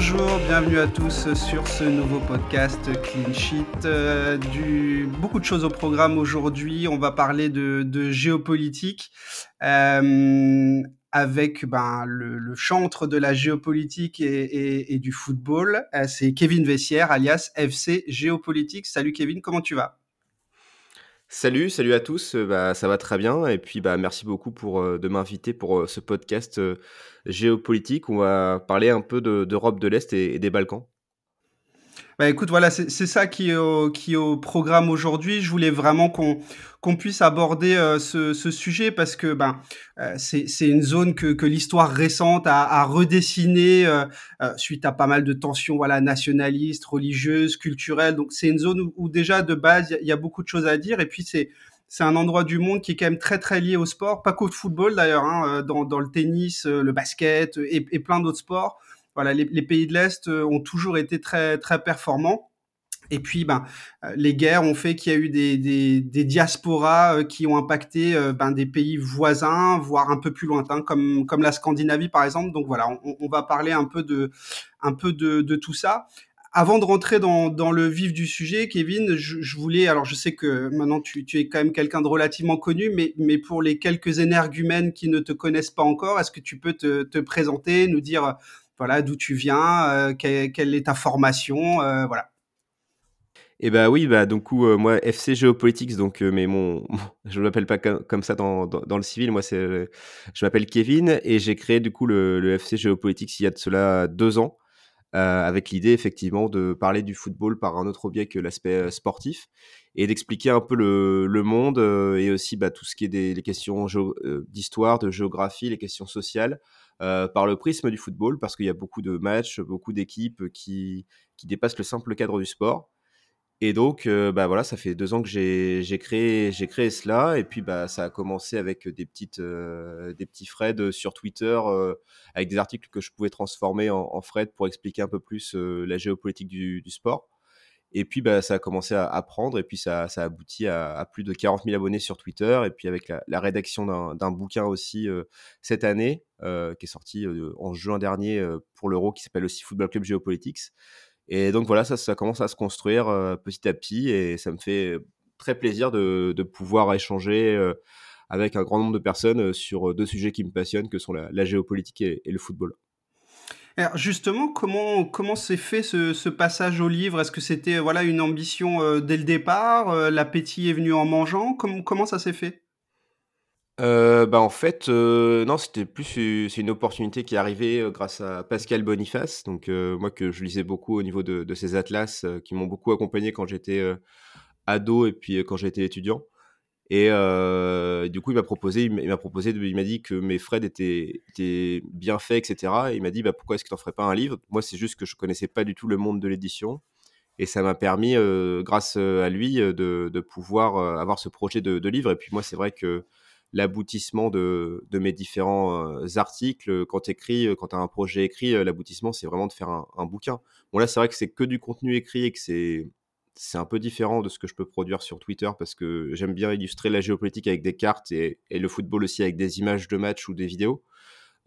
Bonjour, bienvenue à tous sur ce nouveau podcast Clean Sheet. Euh, du... Beaucoup de choses au programme aujourd'hui. On va parler de, géopolitique euh, avec ben, le, chantre de la géopolitique et du football. Euh, c'est Kevin Vessière, alias FC Géopolitique. Salut Kevin, comment tu vas? Salut, salut à tous. Euh, bah, ça va très bien. Et puis, bah, merci beaucoup pour, euh, de m'inviter pour euh, ce podcast géopolitique. On va parler un peu d'Europe de, l'Est et, des Balkans. Bah écoute, voilà, c'est ça qui est au, qui est au programme aujourd'hui. Je voulais vraiment qu'on qu'on puisse aborder euh, ce, ce, sujet parce que ben euh, c'est une zone que, que l'histoire récente a, a redessiné euh, suite à pas mal de tensions voilà nationalistes, religieuses, culturelles. Donc c'est une zone où, où, déjà de base il y, a beaucoup de choses à dire et puis c'est c'est un endroit du monde qui est quand même très très lié au sport, pas qu'au football d'ailleurs, hein, dans, dans le tennis, le basket et, et plein d'autres sports voilà, les, pays de l'Est euh, ont toujours été très, très performants. Et puis, ben, euh, les guerres ont fait qu'il y a eu des, des, diasporas euh, qui ont impacté ben, des pays voisins, voire un peu plus lointains, comme, comme la Scandinavie par exemple. Donc voilà, on, on va parler un peu de, un peu de, de tout ça. Avant de rentrer dans, dans, le vif du sujet, Kevin, je, je, voulais, alors je sais que maintenant tu, tu es quand même quelqu'un de relativement connu, mais, mais pour les quelques énergumènes qui ne te connaissent pas encore, est-ce que tu peux te, te présenter, nous dire voilà, d'où tu viens, euh, quelle, est ta formation, euh, voilà. Eh ben oui, bah donc euh, moi FC Geopolitics, donc mais mon, je ne m'appelle pas comme, ça dans, dans, le civil, moi c'est, je m'appelle Kevin et j'ai créé du coup le, FC Geopolitics il y a de cela deux ans, euh, avec l'idée effectivement de parler du football par un autre biais que l'aspect sportif et d'expliquer un peu le, le monde et aussi bah, tout ce qui est des questions d'histoire, de géographie, les questions sociales, euh, par le prisme du football, parce qu'il y a beaucoup de matchs, beaucoup d'équipes qui, qui dépassent le simple cadre du sport. Et donc, euh, bah voilà, ça fait deux ans que j'ai créé, j'ai créé cela, et puis bah ça a commencé avec des petites, euh, des petits threads sur Twitter, euh, avec des articles que je pouvais transformer en, en threads pour expliquer un peu plus la géopolitique du, du, sport. Et puis, bah, ça a commencé à, prendre, et puis ça, ça a abouti à, plus de 40 000 abonnés sur Twitter, et puis avec la, rédaction d'un bouquin aussi euh, cette année, euh, qui est sorti euh, en juin dernier pour l'Euro, qui s'appelle aussi Football Club Geopolitics. Et donc voilà, ça, commence à se construire petit à petit, et ça me fait très plaisir de, pouvoir échanger avec un grand nombre de personnes sur deux sujets qui me passionnent, que sont la, géopolitique et le football. Justement, comment comment s'est fait ce, passage au livre? Est-ce que c'était voilà une ambition euh, dès le départ euh, L'appétit est venu en mangeant? Comment ça s'est fait? Euh, bah en fait, euh, non, c'était plus c'est une opportunité qui est arrivée euh, grâce à Pascal Boniface, donc euh, moi que je lisais beaucoup au niveau de, de ces atlas qui m'ont beaucoup accompagné quand j'étais ado et puis quand j'étais étudiant. Et euh, du coup, il m'a proposé, il m'a proposé, il m'a dit que mes Fred étaient, bien faits, etc. Et il m'a dit, bah, pourquoi est-ce que tu n'en ferais pas un livre? Moi, c'est juste que je connaissais pas du tout le monde de l'édition. Et ça m'a permis, euh, grâce à lui, de, pouvoir euh, avoir ce projet de, livre. Et puis moi, c'est vrai que l'aboutissement de, mes différents euh, articles, quand tu quand tu as un projet écrit, l'aboutissement, c'est vraiment de faire un, un bouquin. Bon, là, c'est vrai que c'est que du contenu écrit et que c'est c'est un peu différent de ce que je peux produire sur Twitter parce que j'aime bien illustrer la géopolitique avec des cartes et, le football aussi avec des images de matchs ou des vidéos.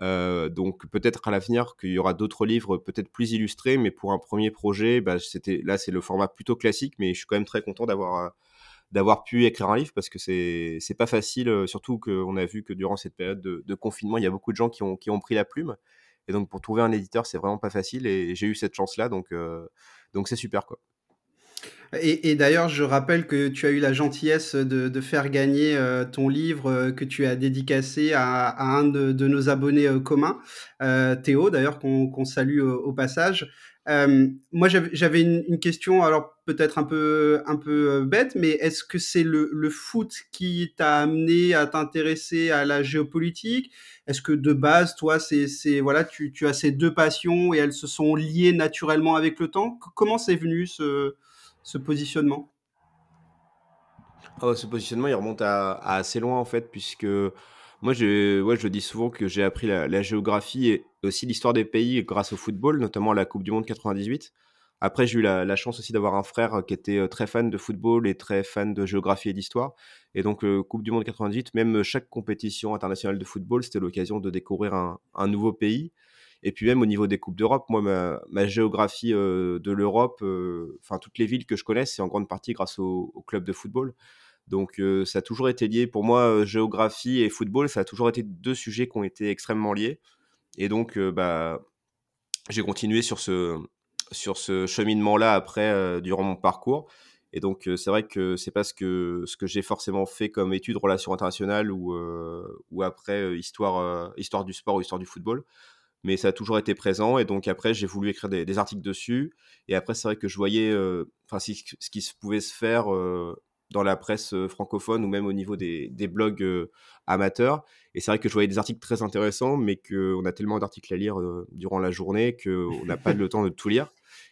Euh, donc peut-être à l'avenir qu'il y aura d'autres livres peut-être plus illustrés, mais pour un premier projet, bah, là c'est le format plutôt classique, mais je suis quand même très content d'avoir euh, pu écrire un livre parce que c'est pas facile, euh, surtout qu'on a vu que durant cette période de, confinement, il y a beaucoup de gens qui ont pris la plume, et donc pour trouver un éditeur, c'est vraiment pas facile, et j'ai eu cette chance là, donc donc c'est super quoi. Et, et d'ailleurs, je rappelle que tu as eu la gentillesse de, de faire gagner euh, ton livre euh, que tu as dédicacé à, à un de, de, nos abonnés euh, communs, euh, Théo, d'ailleurs, qu'on qu salue au, au passage. Euh, moi, j'avais une, une, question, alors peut-être un peu, un peu bête, mais est-ce que c'est le, le, foot qui t'a amené à t'intéresser à la géopolitique? Est-ce que de base, toi, c'est voilà, tu, tu as ces deux passions et elles se sont liées naturellement avec le temps? Comment c'est venu ce, ce positionnement? Oh, Ce positionnement, il remonte à, assez loin en fait, puisque moi, je, ouais, je dis souvent que j'ai appris la, géographie et aussi l'histoire des pays grâce au football, notamment à la Coupe du Monde 98. Après, j'ai eu la, chance aussi d'avoir un frère qui était euh, très fan de football et très fan de géographie et d'histoire. Et donc, euh, Coupe du Monde 98, même chaque compétition internationale de football, c'était l'occasion de découvrir un, nouveau pays. Et puis même au niveau des Coupes d'Europe, moi, ma, géographie de l'Europe, enfin toutes les villes que je connais, c'est en grande partie grâce au, au club de football. Donc ça a toujours été lié. Pour moi, géographie et football, ça a toujours été deux sujets qui ont été extrêmement liés. Et donc, bah, j'ai continué sur ce, sur ce cheminement-là après, durant mon parcours. Et donc, c'est vrai que c'est pas ce que, ce que j'ai forcément fait comme étude relations internationales ou, ou après histoire, histoire du sport ou histoire du football. Mais ça a toujours été présent. Et donc, après, j'ai voulu écrire des, articles dessus. Et après, c'est vrai que je voyais enfin ce qui pouvait se faire dans la presse francophone ou même au niveau des, des blogs amateurs. Et c'est vrai que je voyais des articles très intéressants, mais qu'on a tellement d'articles à lire durant la journée qu'on n'a pas le temps de tout lire.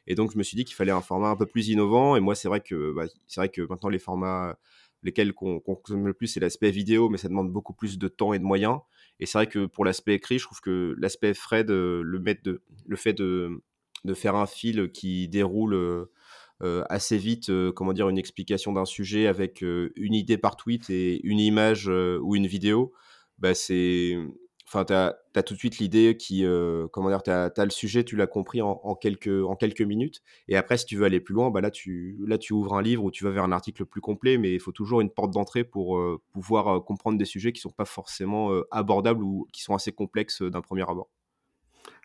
Et donc, je me suis dit qu'il fallait un format un peu plus innovant. Et moi, c'est vrai que, bah, c'est vrai que maintenant, les formats lesquels qu'on consomme le plus, c'est l'aspect vidéo, mais ça demande beaucoup plus de temps et de moyens. Et c'est vrai que pour l'aspect écrit, je trouve que l'aspect Fred, le, de, le fait de, faire un fil qui déroule euh, assez vite, euh, comment dire, une explication d'un sujet avec euh, une idée par tweet et une image ou une vidéo, bah c'est enfin, tu as, tout de suite l'idée qui, comment dire, tu as, le sujet, tu l'as compris en, quelques, minutes. Et après, si tu veux aller plus loin, bah là, tu, là, tu ouvres un livre ou tu vas vers un article plus complet, mais il faut toujours une porte d'entrée pour pouvoir comprendre des sujets qui sont pas forcément abordables ou qui sont assez complexes d'un premier abord.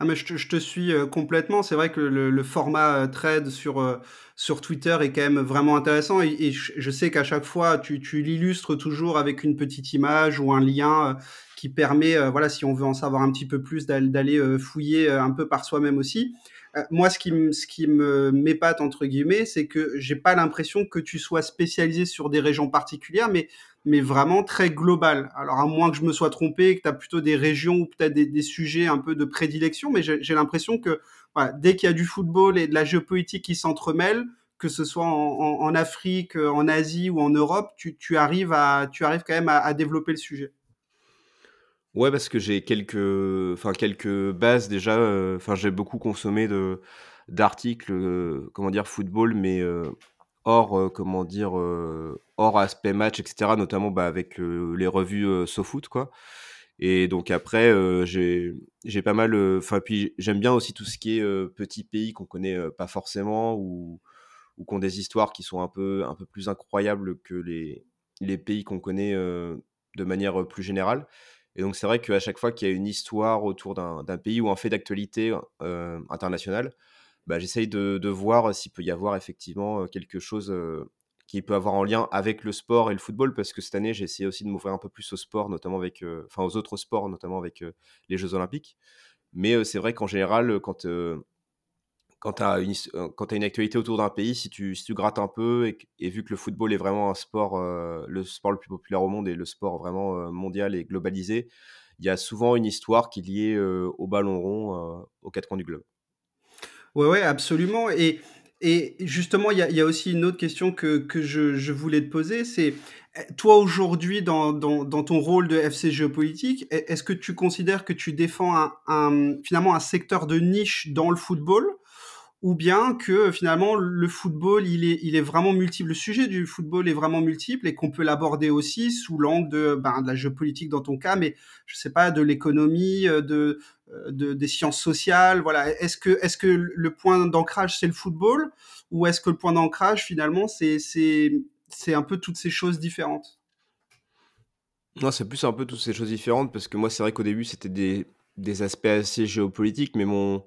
Ah mais je te, suis euh, complètement. C'est vrai que le, format euh, thread sur, euh, sur Twitter est quand même vraiment intéressant et, et je, sais qu'à chaque fois tu, tu l'illustres toujours avec une petite image ou un lien qui permet, voilà, si on veut en savoir un petit peu plus, d'aller fouiller un peu par soi-même aussi. moi, ce qui, ce qui m'épate entre guillemets, c'est que j'ai pas l'impression que tu sois spécialisé sur des régions particulières, mais vraiment très global. Alors, à moins que je me sois trompé, que tu as plutôt des régions ou peut-être des, sujets un peu de prédilection, mais j'ai l'impression que dès qu'il y a du football et de la géopolitique qui s'entremêlent, que ce soit en, Afrique, en Asie ou en Europe, tu, arrives, quand même à développer le sujet. Ouais, parce que j'ai quelques, enfin quelques bases déjà. Euh, j'ai beaucoup consommé de d'articles, euh, comment dire, football, mais euh, hors, euh, comment dire, euh, hors aspect match, etc. Notamment bah, avec les revues SoFoot, quoi. Et donc après, j'ai j'ai pas mal. Enfin, puis j'aime bien aussi tout ce qui est petits pays qu'on connaît pas forcément ou ou qui ont des histoires qui sont un peu un peu plus incroyables que les les pays qu'on connaît de manière plus générale. Et donc c'est vrai qu'à chaque fois qu'il y a une histoire autour d'un pays ou un fait d'actualité internationale, bah, j'essaye de, de, voir s'il peut y avoir effectivement quelque chose qui peut avoir en lien avec le sport et le football, parce que cette année, j'ai essayé aussi de m'ouvrir un peu plus au sport, notamment avec, enfin aux autres sports, notamment avec les Jeux Olympiques. Mais c'est vrai qu'en général, quand, quand tu as, as, une actualité autour d'un pays, si tu, si tu grattes un peu, et, vu que le football est vraiment un sport, le sport le plus populaire au monde et le sport vraiment mondial et globalisé, il y a souvent une histoire qui est liée au ballon rond aux quatre coins du globe. Ouais, ouais, absolument. Et, et justement, il y a, y a, aussi une autre question que, que je, je voulais te poser, c'est eh, toi aujourd'hui dans, dans, dans, ton rôle de FC Géopolitique, est-ce que tu considères que tu défends un, un, finalement un secteur de niche dans le football ou bien que finalement le football il est, il est vraiment multiple, le sujet du football est vraiment multiple et qu'on peut l'aborder aussi sous l'angle de, ben, de la géopolitique dans ton cas, mais je sais pas, de l'économie, euh, euh, de, des sciences sociales, voilà. Est-ce que, est-ce que le point d'ancrage c'est le football ou est-ce que le point d'ancrage finalement c'est, c'est, c'est un peu toutes ces choses différentes? Non, c'est plus un peu toutes ces choses différentes parce que moi c'est vrai qu'au début c'était des, des aspects assez géopolitiques, mais mon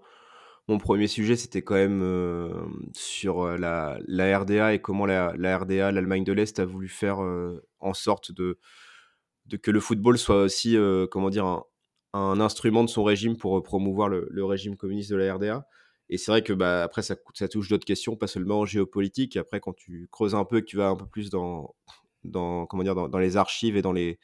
mon premier sujet, c'était quand même euh, sur euh, la, RDA et comment la, RDA, l'Allemagne de l'Est, a voulu faire euh, en sorte de, que le football soit aussi, comment dire, un, instrument de son régime pour promouvoir le, régime communiste de la RDA. Et c'est vrai que bah, après, ça, touche d'autres questions, pas seulement géopolitique. Après, quand tu creuses un peu et que tu vas un peu plus dans, comment dire, dans les archives et dans les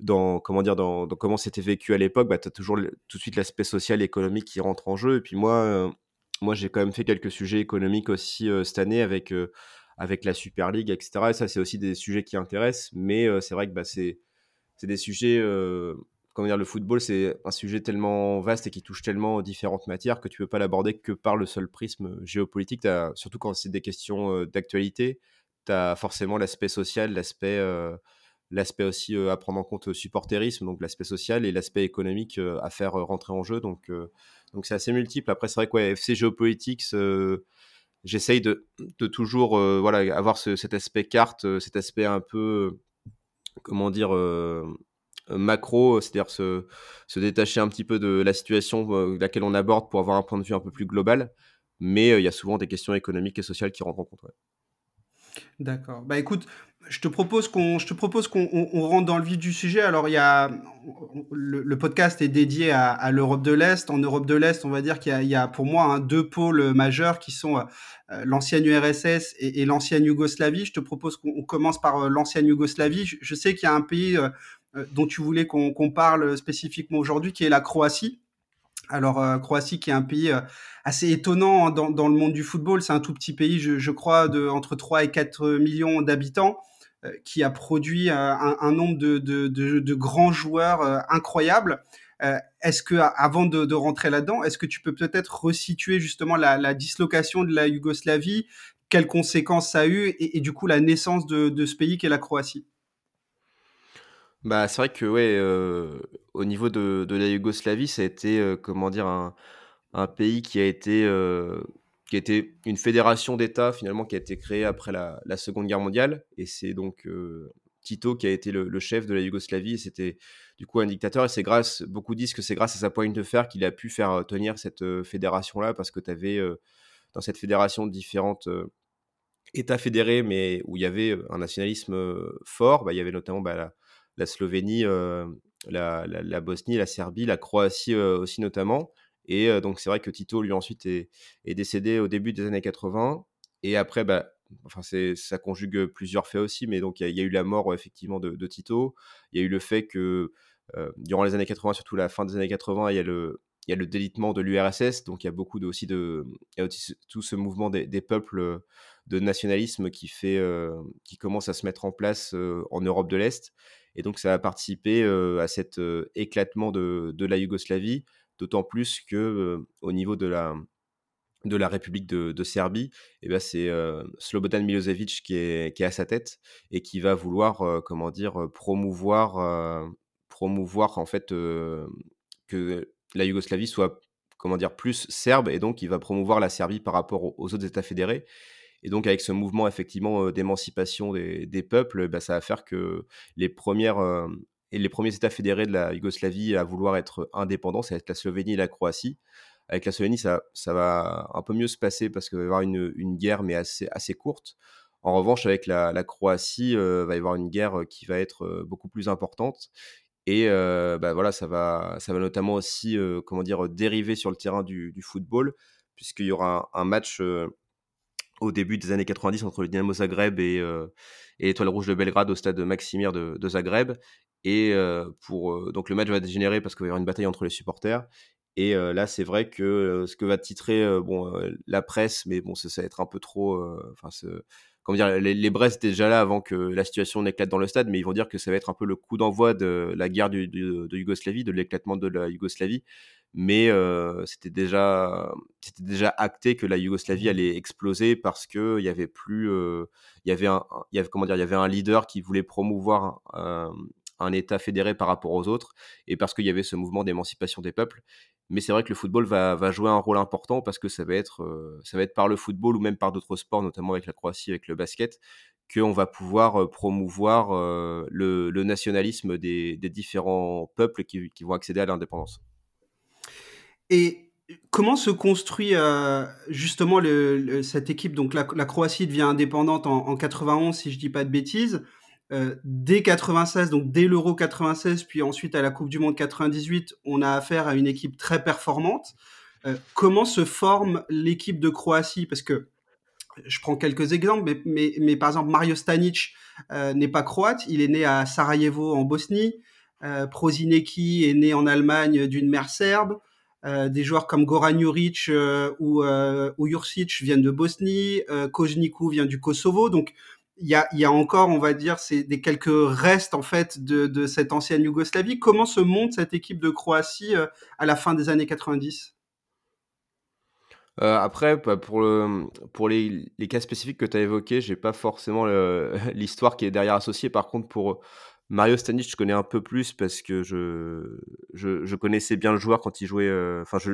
dans comment dire dans, comment c'était vécu à l'époque, bah, tu as toujours tout de suite l'aspect social et économique qui rentre en jeu. Et puis moi, euh, moi j'ai quand même fait quelques sujets économiques aussi euh, cette année avec, euh, avec la Super League, etc. Et ça, c'est aussi des sujets qui intéressent. Mais c'est vrai que bah, c'est des sujets, comment dire, le football, c'est un sujet tellement vaste et qui touche tellement différentes matières que tu peux pas l'aborder que par le seul prisme géopolitique. Surtout quand c'est des questions d'actualité, tu as forcément l'aspect social, l'aspect l'aspect aussi à prendre en compte supporterisme, donc l'aspect social et l'aspect économique à faire rentrer en jeu. Donc, donc c'est assez multiple. Après, c'est vrai que FC Geopolitics, j'essaye de, de, toujours voilà, avoir cet aspect carte, cet aspect un peu, comment dire, macro, c'est-à-dire se, se, détacher un petit peu de la situation laquelle on aborde pour avoir un point de vue un peu plus global. Mais il y a souvent des questions économiques et sociales qui rentrent en compte. D'accord. Bah écoute, je te propose qu'on, je te propose qu'on on, rentre dans le vif du sujet. Alors il y a le, podcast est dédié à, à l'Europe de l'Est. En Europe de l'Est, on va dire qu'il y a, il y a pour moi hein, deux pôles majeurs qui sont euh, l'ancienne URSS et, l'ancienne Yougoslavie. Je te propose qu'on commence par euh, l'ancienne Yougoslavie. Je, sais qu'il y a un pays euh, dont tu voulais qu'on qu'on parle spécifiquement aujourd'hui, qui est la Croatie. Alors, Croatie, qui est un pays assez étonnant dans, dans, le monde du football, c'est un tout petit pays, je, je, crois, de entre 3 et 4 millions d'habitants, qui a produit un, un, nombre de, de, grands joueurs incroyables. est-ce que, avant de, rentrer là-dedans, est-ce que tu peux peut-être resituer justement la, dislocation de la Yougoslavie, quelles conséquences ça a eu, et, du coup la naissance de, ce pays qu'est la Croatie? Bah, c'est vrai que ouais, au niveau de la Yougoslavie, ça a été, comment dire? Un pays qui a été, qui été une fédération d'États finalement qui a été créée après la Seconde Guerre mondiale et c'est donc, heu, Tito qui a été le chef de la Yougoslavie c'était du coup un dictateur et c'est grâce beaucoup disent que c'est grâce à sa poigne de fer qu'il a pu faire, tenir cette, fédération-là parce que tu avais, dans cette fédération différentes, États fédérés mais où il y avait, un nationalisme, fort. Bah, il y avait notamment, bah, la Slovénie, euh, la, Bosnie, la Serbie, la Croatie euh, aussi notamment. Et donc c'est vrai que Tito, lui, ensuite, est, décédé au début des années 80. Et après, bah, enfin, ça conjugue plusieurs faits aussi, mais donc il y, a eu la mort effectivement de, Tito. Il y a eu le fait que durant les années 80, surtout la fin des années 80, il y a le, il y a le délitement de l'URSS, donc il y a beaucoup aussi de, il y a aussi tout ce mouvement des, peuples de nationalisme qui fait, qui commence à se mettre en place en Europe de l'Est. Et donc, ça a participé à cet éclatement de, de, la Yougoslavie, d'autant plus que au niveau de la, la République de, Serbie, eh ben c'est Slobodan Milosevic qui est, à sa tête et qui va vouloir, comment dire, promouvoir, promouvoir en fait que la Yougoslavie soit, comment dire, plus serbe et donc il va promouvoir la Serbie par rapport aux autres États fédérés. Et donc, avec ce mouvement, effectivement, d'émancipation des, peuples, bah, ça va faire que les premières. Et les premiers États fédérés de la Yougoslavie à vouloir être indépendants, être la Slovénie et la Croatie. Avec la Slovénie, ça, va un peu mieux se passer parce qu'il va y avoir une, guerre, mais assez, courte. En revanche, avec la, Croatie, euh, va y avoir une guerre qui va être beaucoup plus importante. Et euh, bah, voilà, ça va, notamment aussi, euh, comment dire, dériver sur le terrain du, football, puisqu'il y aura un, match au début des années 90 entre le Dynamo Zagreb et, euh, l'Étoile Rouge de Belgrade au stade Maximir de Zagreb. Et pour, donc le match va dégénérer parce qu'il va y avoir une bataille entre les supporters. Et là, c'est vrai que ce que va titrer bon, la presse, mais bon, ça, ça va être un peu trop. Enfin, comment dire, les, les Brest étaient déjà là avant que la situation n'éclate dans le stade, mais ils vont dire que ça va être un peu le coup d'envoi de la guerre du, du, de Yougoslavie, de l'éclatement de la Yougoslavie mais euh, c'était déjà c'était déjà acté que la Yougoslavie allait exploser parce que il y avait plus euh, il y avait un il y avait comment dire il y avait un leader qui voulait promouvoir un État fédéré par rapport aux autres et parce qu'il y avait ce mouvement d'émancipation des peuples mais c'est vrai que le football va, jouer un rôle important parce que ça va être euh, ça va être par le football ou même par d'autres sports notamment avec la Croatie avec le basket qu'on va pouvoir promouvoir le, le, nationalisme des, différents peuples qui, vont accéder à l'indépendance. Et comment se construit euh, justement cette équipe? Donc la, Croatie devient indépendante en, en 91, si je dis pas de bêtises. Euh, dès 96, donc dès l'Euro 96, puis ensuite à la Coupe du Monde 98, on a affaire à une équipe très performante. Euh, comment se forme l'équipe de Croatie? Parce que je prends quelques exemples, mais, par exemple Mario Stanic euh, n'est pas croate, il est né à Sarajevo en Bosnie. Prozineki est né en Allemagne d'une mère serbe. Des joueurs comme Goran Juric ou, ou viennent de Bosnie, Kozniku vient du Kosovo, donc il y a, encore, on va dire, c'est des quelques restes en fait de, cette ancienne Yougoslavie. Comment se monte cette équipe de Croatie euh, à la fin des années 90 euh, après, bah, pour les, les, cas spécifiques que tu as évoqués, j'ai pas forcément l'histoire qui est derrière associée. Par contre, pour Mario Stanic, je connais un peu plus parce que je, je, connaissais bien le joueur quand il jouait. Euh, enfin, je,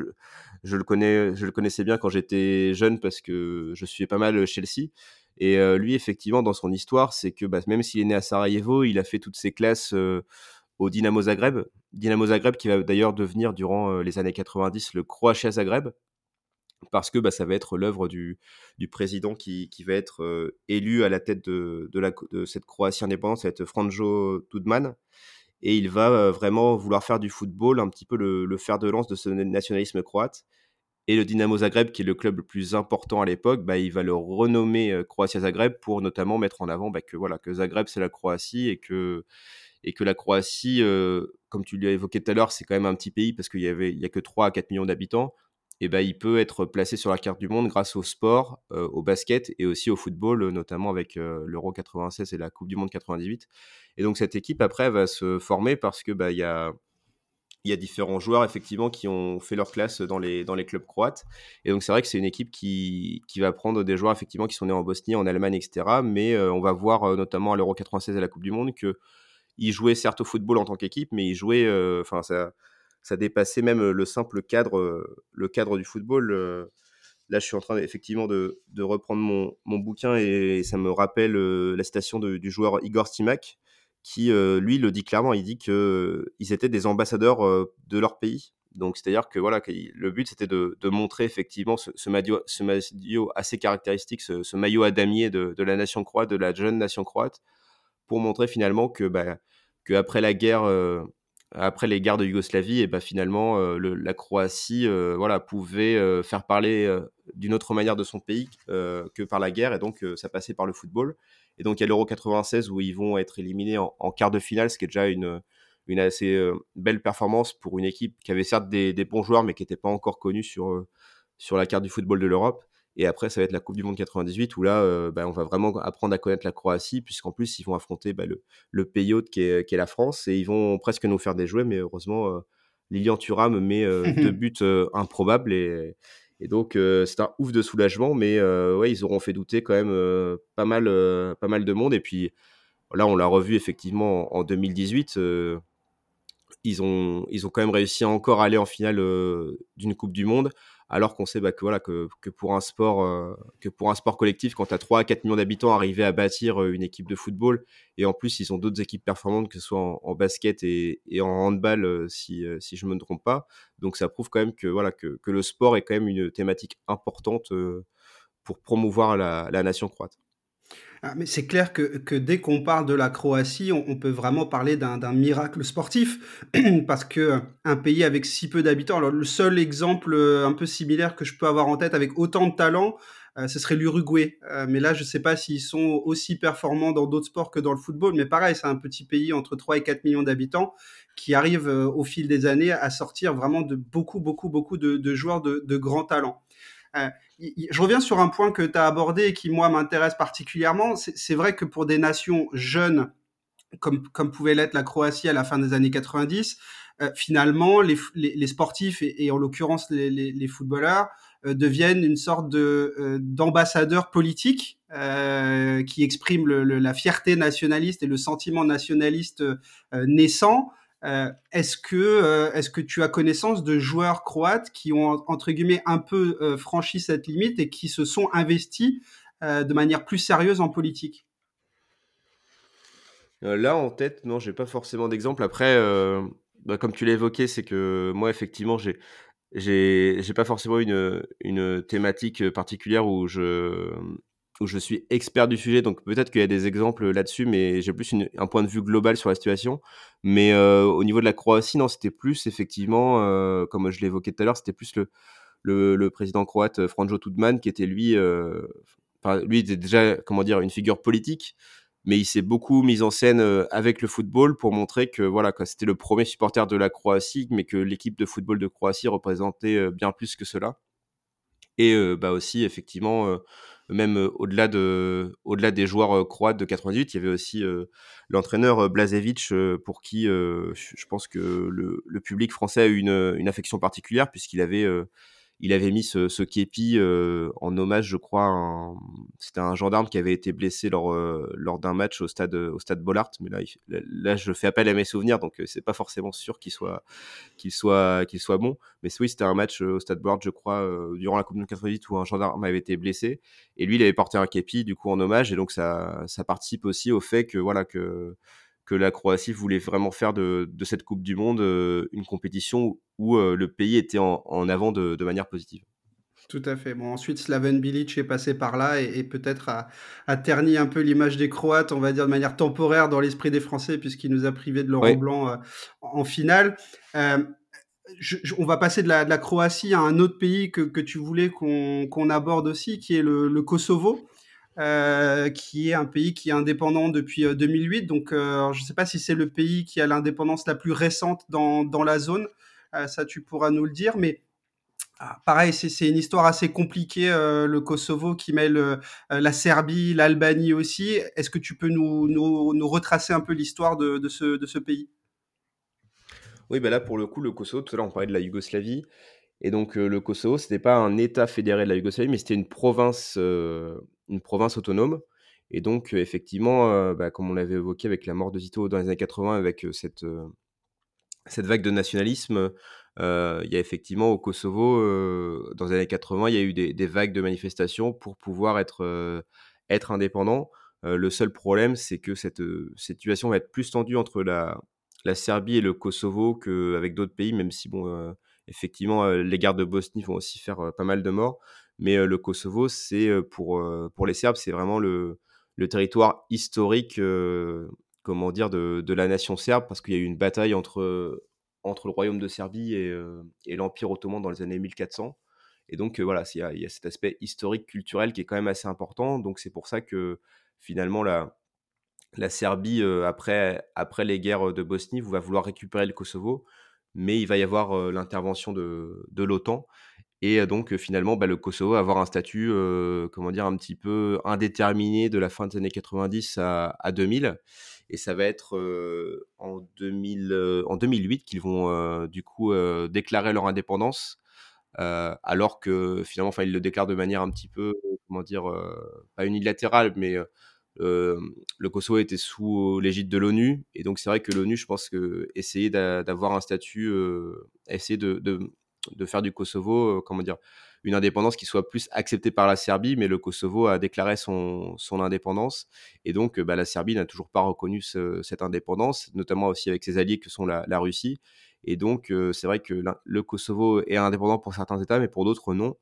je, le je le connaissais bien quand j'étais jeune parce que je suivais pas mal Chelsea. Et euh, lui, effectivement, dans son histoire, c'est que bah, même s'il est né à Sarajevo, il a fait toutes ses classes euh, au Dynamo Zagreb. Dynamo Zagreb qui va d'ailleurs devenir durant les années 90 le Croatia Zagreb parce que bah, ça va être l'œuvre du, président qui, va être euh, élu à la tête de, cette Croatie indépendante, ça va être Franjo Tudman. Et il va euh, vraiment vouloir faire du football un petit peu le, fer de lance de ce nationalisme croate. Et le Dynamo Zagreb, qui est le club le plus important à l'époque, bah, il va le renommer euh, Croatia Zagreb pour notamment mettre en avant bah, que, Zagreb, c'est la Croatie et que, et que la Croatie, comme tu l'as évoqué tout à l'heure, c'est quand même un petit pays parce qu'il n'y a que 3 à 4 millions d'habitants et ben, il peut être placé sur la carte du monde grâce au sport, euh, au basket et aussi au football, euh, notamment avec euh, l'Euro 96 et la Coupe du Monde 98. Et donc cette équipe après va se former parce que bah, y a y a différents joueurs effectivement qui ont fait leur classe dans les, clubs croates. Et donc c'est vrai que c'est une équipe qui, va prendre des joueurs effectivement qui sont nés en Bosnie, en Allemagne, etc. Mais on va voir notamment à l'Euro 96 et à la Coupe du Monde qu'ils jouaient certes au football en tant qu'équipe, mais ils jouaient, enfin ça dépassait même le simple cadre, le cadre du football. Là, je suis en train effectivement de, reprendre mon, bouquin et, ça me rappelle la citation du joueur Igor Stimac, qui, lui, le dit clairement. Il dit qu'ils étaient des ambassadeurs de leur pays. Donc, c'est-à-dire que voilà, le but, c'était de, montrer effectivement ce, maillot, assez caractéristique, ce, maillot à damier de, la nation croate, de la jeune nation croate, pour montrer finalement que, bah, après la guerre, après les guerres de Yougoslavie, et bah, finalement, euh, la Croatie euh, voilà, pouvait euh, faire parler d'une autre manière de son pays que par la guerre, et donc ça passait par le football. Et donc il y a l'Euro 96 où ils vont être éliminés en, quart de finale, ce qui est déjà une, assez belle performance pour une équipe qui avait certes des, bons joueurs, mais qui n'était pas encore connue sur la carte du football de l'Europe. Et après, ça va être la Coupe du Monde 98 où là, euh, bah, on va vraiment apprendre à connaître la Croatie, puisqu'en plus, ils vont affronter bah, le, le, pays hôte qui est, qui est, la France et ils vont presque nous faire des jouets. Mais heureusement, euh, Lilian Thuram met euh, deux buts improbables et, et donc c'est un ouf de soulagement. Mais ouais, ils auront fait douter quand même pas, mal, pas mal de monde. Et puis là, on l'a revu effectivement en, 2018 ils ont, ils ont quand même réussi à encore aller en finale d'une Coupe du Monde alors qu'on sait bah, que, voilà, que, pour un sport, euh, que pour un sport collectif, quand tu as 3 à 4 millions d'habitants, arriver à bâtir euh, une équipe de football, et en plus, ils ont d'autres équipes performantes, que ce soit en, basket et, en handball, euh, si, si je ne me trompe pas. Donc ça prouve quand même que, voilà, que, le sport est quand même une thématique importante pour promouvoir la nation croate. Ah, mais c'est clair que, dès qu'on parle de la Croatie, on, peut vraiment parler d'un miracle sportif, parce que euh, un pays avec si peu d'habitants, alors le seul exemple euh, un peu similaire que je peux avoir en tête avec autant de talent, euh, ce serait l'Uruguay. mais là, je ne sais pas s'ils sont aussi performants dans d'autres sports que dans le football, mais pareil, c'est un petit pays entre 3 et 4 millions d'habitants qui arrive au fil des années à sortir vraiment de beaucoup, beaucoup, beaucoup de, joueurs de grands talents je reviens sur un point que tu as abordé et qui, moi, m'intéresse particulièrement. C'est vrai que pour des nations jeunes, comme, comme pouvait l'être la Croatie à la fin des années 90, euh, finalement, les, les, sportifs et, en l'occurrence les, footballeurs euh, deviennent une sorte de euh, d'ambassadeurs politiques qui expriment la fierté nationaliste et le sentiment nationaliste naissant. Euh, est-ce que, euh, est-ce que tu as connaissance de joueurs croates qui ont entre guillemets un peu euh, franchi cette limite et qui se sont investis de manière plus sérieuse en politique? Là en tête, non, j'ai pas forcément d'exemple. Après, bah, comme tu l'as évoqué, c'est que moi effectivement j'ai j'ai pas forcément une, une thématique particulière où je où je suis expert du sujet, donc peut-être qu'il y a des exemples là-dessus, mais j'ai plus un point de vue global sur la situation. Mais euh, au niveau de la Croatie, non, c'était plus effectivement, euh, comme je l'évoquais tout à l'heure, c'était plus le, le, président croate euh, Franjo Tudman qui était lui, lui était déjà, comment dire, une figure politique, mais il s'est beaucoup mis en scène avec le football pour montrer que voilà, c'était le premier supporter de la Croatie, mais que l'équipe de football de Croatie représentait bien plus que cela. Et bah aussi effectivement même au-delà de, au-delà des joueurs croates de 98, il y avait aussi l'entraîneur Blazevic pour qui je pense que le, public français a eu une, une affection particulière puisqu'il avait il avait mis ce, ce képi en hommage, je crois. C'était un gendarme qui avait été blessé lors, lors d'un match au stade, au stade Bollard. Mais là, là, je fais appel à mes souvenirs, donc c'est pas forcément sûr qu'il soit, qu'il soit, qu'il soit bon. Mais oui, c'était un match au stade Bollard, je crois, durant la Coupe du 98 où un gendarme avait été blessé. Et lui, il avait porté un képi, du coup, en hommage. Et donc, ça, ça participe aussi au fait que, voilà, que que la Croatie voulait vraiment faire de, cette Coupe du Monde euh, une compétition où, euh, le pays était en, avant de, manière positive. Tout à fait. Bon, ensuite, Slaven Bilic est passé par là et, peut-être a, terni un peu l'image des Croates, on va dire de manière temporaire dans l'esprit des Français, puisqu'il nous a privé de l'euro blanc euh, en finale. on va passer de la, Croatie à un autre pays que, tu voulais qu'on aborde aussi, qui est le Kosovo. Euh, qui est un pays qui est indépendant depuis 2008. Euh, Donc, euh, je ne sais pas si c'est le pays qui a l'indépendance la plus récente dans, dans la zone. ça, tu pourras nous le dire. Mais ah, pareil, c'est une histoire assez compliquée, le Kosovo, qui mêle la Serbie, l'Albanie aussi. Est-ce que tu peux nous, nous, retracer un peu l'histoire de, de, ce, de ce pays? Oui, ben là, pour le coup, le Kosovo, tout à l'heure, on parlait de la Yougoslavie. Et donc, le Kosovo, ce n'était pas un État fédéré de la Yougoslavie, mais c'était une province une province autonome. Et donc, effectivement, bah, comme on l'avait évoqué avec la mort de Zito dans les années 80, avec cette, cette vague de nationalisme, il y a effectivement au Kosovo, dans les années 80, il y a eu des, vagues de manifestations pour pouvoir être, être indépendant. le seul problème, c'est que cette, situation va être plus tendue entre la, la Serbie et le Kosovo qu'avec d'autres pays, même si, bon, effectivement, les guerres de Bosnie vont aussi faire pas mal de morts. Mais le Kosovo, c'est pour, pour les Serbes, c'est vraiment le, le territoire historique, comment dire, de, de, la nation serbe, parce qu'il y a eu une bataille entre, entre le royaume de Serbie et, et l'Empire ottoman dans les années 1400. Et donc, voilà, il y, y, a cet aspect historique, culturel qui est quand même assez important. Donc, c'est pour ça que finalement, la, la Serbie, après, après les guerres de Bosnie, va vouloir récupérer le Kosovo, mais il va y avoir l'intervention de, de l'OTAN. Et donc, finalement, bah, le Kosovo va avoir un statut, comment dire, un petit peu indéterminé de la fin des années 90 à, à 2000. Et ça va être en, 2000, en 2008 qu'ils vont, du coup, déclarer leur indépendance. alors que finalement, enfin, ils le déclarent de manière un petit peu, comment dire, pas unilatérale, mais le Kosovo était sous l'égide de l'ONU. Et donc, c'est vrai que l'ONU, je pense que essayer d'avoir un statut, essayer de faire du Kosovo, euh, comment dire, une indépendance qui soit plus acceptée par la Serbie, mais le Kosovo a déclaré son, son indépendance. Et donc, euh, bah, la Serbie n'a toujours pas reconnu cette indépendance, notamment aussi avec ses alliés que sont la, Russie. Et donc, euh, c'est vrai que le Kosovo est indépendant pour certains États, mais pour d'autres, non.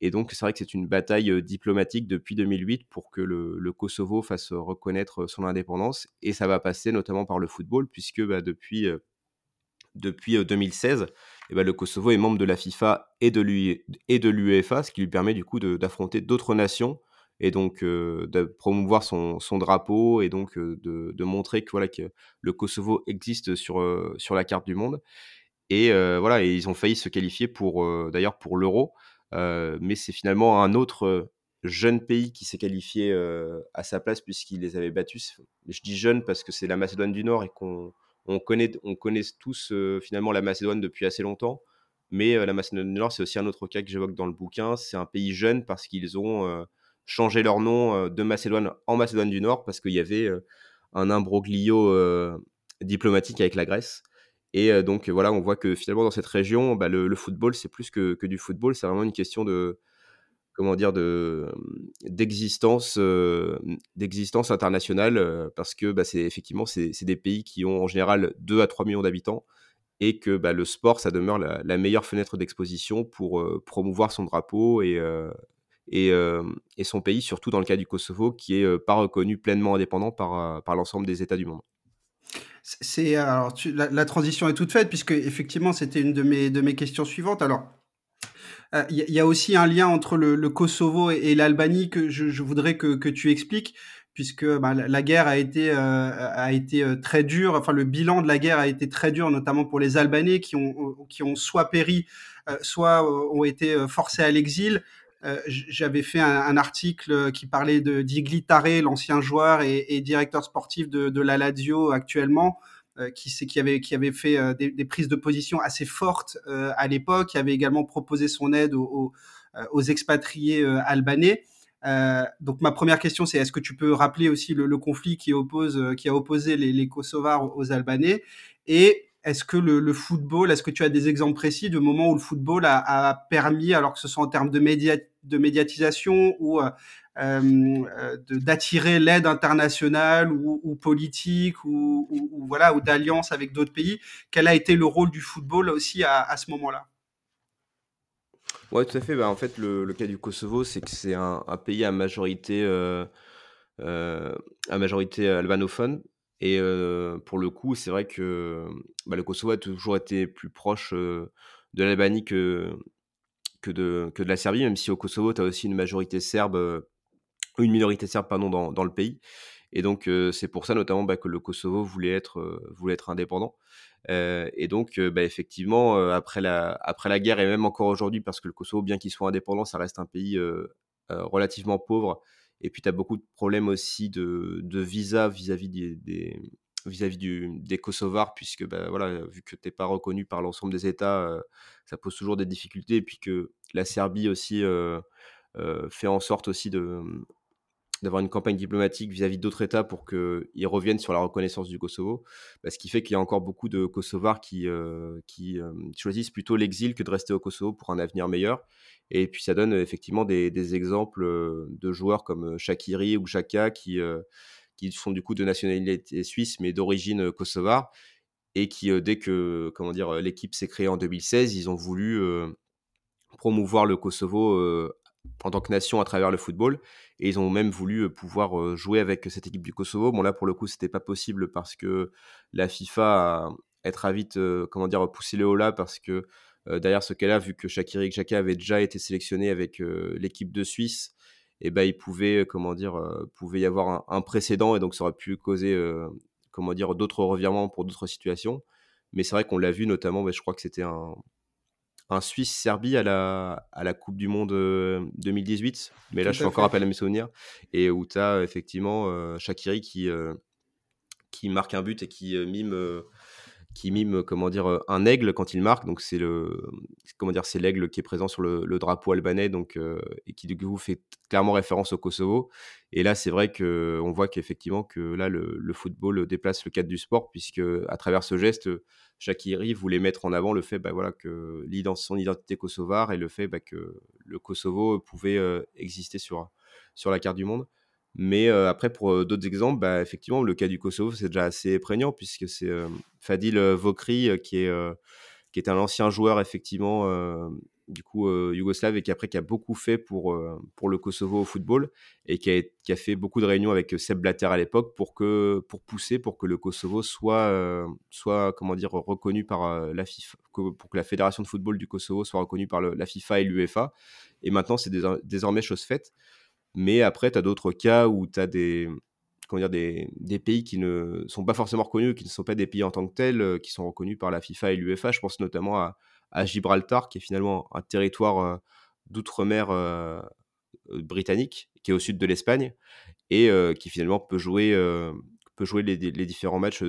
Et donc, c'est vrai que c'est une bataille diplomatique depuis 2008 pour que le, Kosovo fasse reconnaître son indépendance. Et ça va passer notamment par le football, puisque bah, depuis, depuis 2016, eh ben, le Kosovo est membre de la FIFA et de l'UEFA, ce qui lui permet du coup d'affronter d'autres nations et donc euh, de promouvoir son, drapeau et donc euh, de, montrer que, voilà, que le Kosovo existe sur, euh, la carte du monde. Et voilà, ils ont failli se qualifier pour d'ailleurs pour l'Euro, mais c'est finalement un autre jeune pays qui s'est qualifié à sa place puisqu'il les avait battus. Je dis jeune parce que c'est la Macédoine du Nord et qu'on on connaît, on connaît tous finalement la Macédoine depuis assez longtemps, mais la Macédoine du Nord, c'est aussi un autre cas que j'évoque dans le bouquin. C'est un pays jeune parce qu'ils ont changé leur nom de Macédoine en Macédoine du Nord parce qu'il y avait un imbroglio diplomatique avec la Grèce. Et donc voilà, on voit que finalement dans cette région, bah, le, football, c'est plus que, que, du football, c'est vraiment une question de, comment dire de d'existence d'existence internationale parce que bah, c'est effectivement c'est des pays qui ont en général 2 à 3 millions d'habitants et que bah, le sport ça demeure la, meilleure fenêtre d'exposition pour promouvoir son drapeau et et, et, son pays, surtout dans le cas du Kosovo, qui est pas reconnu pleinement indépendant par, par l'ensemble des États du monde. C'est alors la, la, transition est toute faite puisque effectivement c'était une de mes de mes questions suivantes. Alors il euh, y, a aussi un lien entre le, Kosovo et, l'Albanie que je, voudrais que, tu expliques, puisque bah, la guerre a été, euh, a été euh, très dure, enfin le bilan de la guerre a été très dur, notamment pour les Albanais qui ont, qui ont soit péri, soit ont été forcés à l'exil. J'avais fait un, article qui parlait de d'Igli l'ancien joueur et, directeur sportif de la Lazio actuellement, qui, qui, avait, fait des, des, prises de position assez fortes à l'époque, qui avait également proposé son aide aux, expatriés albanais. donc ma première question, c'est est-ce que tu peux rappeler aussi le, conflit qui oppose, qui a opposé les, Kosovars aux Albanais? Et est-ce que le, football, est-ce que tu as des exemples précis de moments où le football a, permis, alors que ce soit en termes de, de médiatisation ou euh, euh, d'attirer l'aide internationale ou, politique ou, voilà ou d'alliance avec d'autres pays, quel a été le rôle du football aussi à, ce moment-là? Oui, tout à fait. Bah, en fait, le, cas du Kosovo, c'est que c'est un, pays à majorité, euh, à majorité albanophone. Et pour le coup, c'est vrai que bah, le Kosovo a toujours été plus proche de l'Albanie que, que, de, que de la Serbie, même si au Kosovo, tu as aussi une majorité serbe, une minorité serbe pardon, dans, dans le pays. Et donc, c'est pour ça notamment bah, que le Kosovo voulait être, voulait être indépendant. et donc, bah, effectivement, après, la, après la guerre, et même encore aujourd'hui, parce que le Kosovo, bien qu'il soit indépendant, ça reste un pays relativement pauvre et puis, tu as beaucoup de problèmes aussi de, de visa vis-à-vis des, vis-à-vis des Kosovars, puisque bah, voilà, vu que tu n'es pas reconnu par l'ensemble des États, euh, ça pose toujours des difficultés. Et puis que la Serbie aussi euh, euh, fait en sorte aussi de, d'avoir une campagne diplomatique vis-à-vis d'autres États pour qu'ils reviennent sur la reconnaissance du Kosovo. Bah, ce qui fait qu'il y a encore beaucoup de Kosovars qui, qui choisissent plutôt l'exil que de rester au Kosovo pour un avenir meilleur. Et puis ça donne effectivement des, exemples de joueurs comme Shakiri ou Xhaka qui, qui sont du coup de nationalité suisse mais d'origine kosovare et qui, dès que comment dire, l'équipe s'est créée en 2016, ils ont voulu promouvoir le Kosovo en tant que nation à travers le football. Et ils ont même voulu pouvoir jouer avec cette équipe du Kosovo. Bon, là, pour le coup, c'était pas possible parce que la FIFA a très vite, comment dire, poussé le haut là parce que derrière ce cas-là, vu que Shakiri Xhaka avait déjà été sélectionné avec l'équipe de Suisse, et eh ben, il pouvait, comment dire, pouvait y avoir un, précédent et donc ça aurait pu causer, comment dire, d'autres revirements pour d'autres situations. Mais c'est vrai qu'on l'a vu notamment, mais je crois que c'était un, un Suisse-Serbie à la, à la Coupe du Monde 2018. Mais là, je suis encore rappelé à mes souvenirs. Et où tu as effectivement Shakiri qui, qui marque un but et qui mime qui mime comment dire un aigle quand il marque. Donc c'est le comment dire c'est l'aigle qui est présent sur le, drapeau albanais donc et qui du fait clairement référence au Kosovo. Et là c'est vrai que on voit qu'effectivement que là le, football déplace le cadre du sport puisque à travers ce geste Shakiri voulait mettre en avant le fait bah, voilà que son identité kosovare et le fait bah, que le Kosovo pouvait exister sur sur la carte du monde mais après, pour d'autres exemples, bah, effectivement, le cas du Kosovo, c'est déjà assez prégnant, puisque c'est Fadil Vokri, qui, est, qui est un ancien joueur, effectivement, du coup, yougoslave, et qui après, qui a beaucoup fait pour, pour le Kosovo au football, et qui a, fait beaucoup de réunions avec Seb Blatter à l'époque pour, que, pour pousser pour que le Kosovo soit, soit comment dire, reconnu par la FIFA, pour que la Fédération de football du Kosovo soit reconnue par la FIFA et l'UEFA. Et maintenant, c'est désormais chose faite. Mais après, tu as d'autres cas où tu as des, comment dire, des, pays qui ne sont pas forcément reconnus, qui ne sont pas des pays en tant que tels, euh, qui sont reconnus par la FIFA et l'UEFA. Je pense notamment à, Gibraltar, qui est finalement un territoire euh, d'outre-mer euh, britannique, qui est au sud de l'Espagne, et qui finalement peut jouer, peut jouer les, différents matchs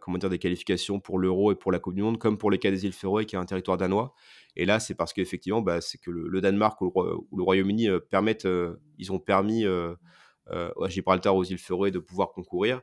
comment dire, des qualifications pour l'Euro et pour la Coupe du Monde, comme pour les cas des îles Féroé, qui est un territoire danois. Et là, c'est parce qu'effectivement, bah, c'est que le, Danemark ou le, Royaume-Uni euh, permettent, euh, ils ont permis euh, à Gibraltar, aux îles Féroé de pouvoir concourir.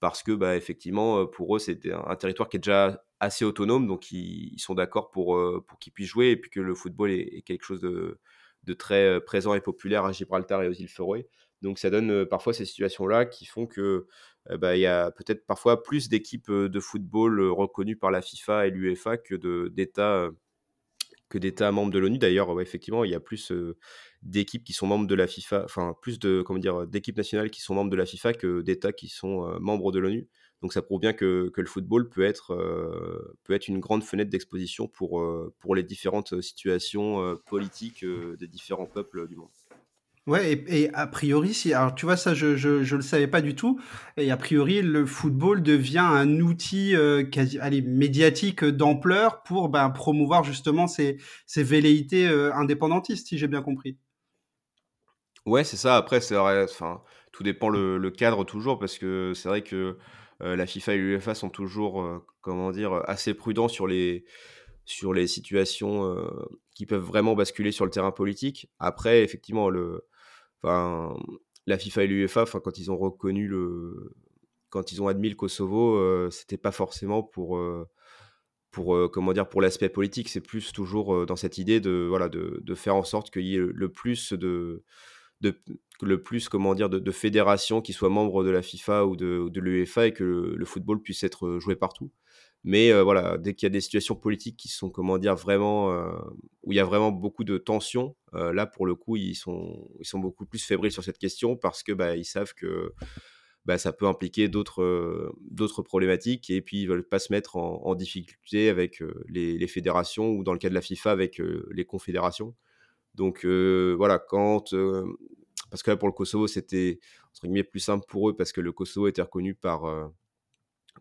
Parce que bah, effectivement pour eux c'était un, territoire qui est déjà assez autonome. Donc ils, sont d'accord pour, qu'ils puissent jouer. Et puis que le football est, quelque chose de, de, très présent et populaire à Gibraltar et aux îles Féroé donc ça donne parfois ces situations là qui font que bah, il y a peut-être parfois plus d'équipes de football reconnues par la FIFA et l'UEFA que d'États que d'États membres de l'ONU. D'ailleurs, effectivement, il y a plus d'équipes qui sont membres de la FIFA, enfin plus de comment dire d'équipes nationales qui sont membres de la FIFA que d'États qui sont membres de l'ONU. Donc ça prouve bien que, le football peut être, une grande fenêtre d'exposition pour les différentes situations politiques des différents peuples du monde. Ouais, et, a priori, si, alors tu vois, ça, je, je, le savais pas du tout. Et a priori, le football devient un outil euh, allez, médiatique d'ampleur pour ben, promouvoir justement ces, ces velléités euh, indépendantistes, si j'ai bien compris. Ouais, c'est ça. Après, c'est enfin, tout dépend le, cadre toujours, parce que c'est vrai que la FIFA et l'UEFA sont toujours, comment dire, assez prudents sur les, sur les situations qui peuvent vraiment basculer sur le terrain politique. Après, effectivement, le, la FIFA et l'UEFA, quand ils ont reconnu le, quand ils ont admis le Kosovo, c'était pas forcément pour comment dire pour l'aspect politique. C'est plus toujours dans cette idée de faire en sorte qu'il y ait le plus de, le plus comment de, fédérations qui soient membres de la FIFA ou de, de l'UEFA et que le, football puisse être joué partout mais voilà dès qu'il y a des situations politiques qui sont comment dire vraiment où il y a vraiment beaucoup de tensions là pour le coup ils sont ils sont beaucoup plus fébriles sur cette question parce que bah, ils savent que bah, ça peut impliquer d'autres d'autres problématiques et puis ils veulent pas se mettre en, difficulté avec les, fédérations ou dans le cas de la FIFA avec les confédérations. Donc voilà, quand parce que là pour le Kosovo c'était entre guillemets plus simple pour eux parce que le Kosovo était reconnu par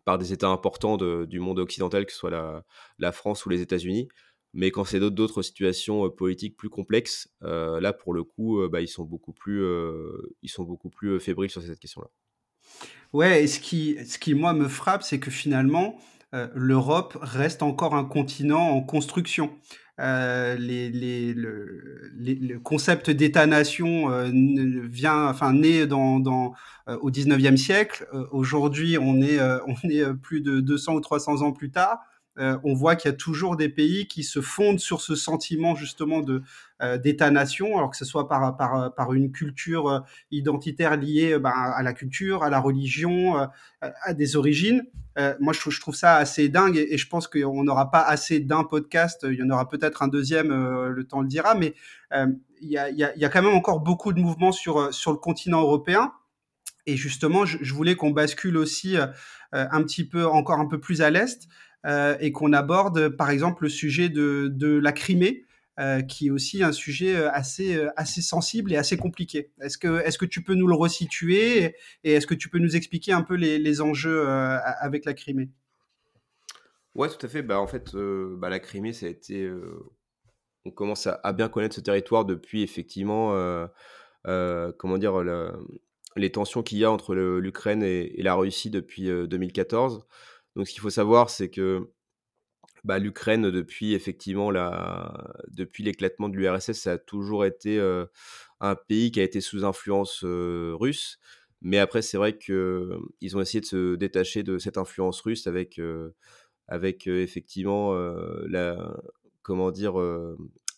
par des États importants du monde occidental, que ce soit la, France ou les États-Unis. Mais quand c'est d'autres situations politiques plus complexes, là pour le coup, bah, ils sont beaucoup plus, ils sont beaucoup plus fébriles sur cette question-là. Ouais, et ce qui, ce qui moi me frappe, c'est que finalement, euh, l'Europe reste encore un continent en construction. Euh, les, les, le, le, concept d'État-nation euh, vient, enfin, né dans, dans euh, au 19e siècle. Aujourd'hui, on est, on est plus de 200 ou 300 ans plus tard. Euh, on voit qu'il y a toujours des pays qui se fondent sur ce sentiment justement de euh, d'État-nation, alors que ce soit par, par, par une culture euh, identitaire liée ben, à la culture, à la religion, à des origines. moi, je trouve, je trouve, ça assez dingue et, je pense qu'on n'aura pas assez d'un podcast. Il y en aura peut-être un deuxième, le temps le dira, mais il y a, y, a, y, a, quand même encore beaucoup de mouvements sur, sur le continent européen. Et justement, je, je voulais qu'on bascule aussi un petit peu, encore un peu plus à l'est. Euh, et qu'on aborde par exemple le sujet de, de la Crimée, euh, qui est aussi un sujet euh, assez, assez sensible et assez compliqué. Est-ce que, est que tu peux nous le resituer et est-ce que tu peux nous expliquer un peu les, les enjeux avec la Crimée? Ouais, tout à fait. Bah, en fait, bah, la Crimée, ça a été. on commence à, bien connaître ce territoire depuis effectivement, comment dire, les tensions qu'il y a entre l'Ukraine et, et, la Russie depuis 2014. Donc, ce qu'il faut savoir, c'est que bah, l'Ukraine, depuis effectivement depuis l'éclatement de l'URSS, ça a toujours été un pays qui a été sous influence russe. Mais après, c'est vrai qu'ils ont essayé de se détacher de cette influence russe avec, avec effectivement la, comment dire,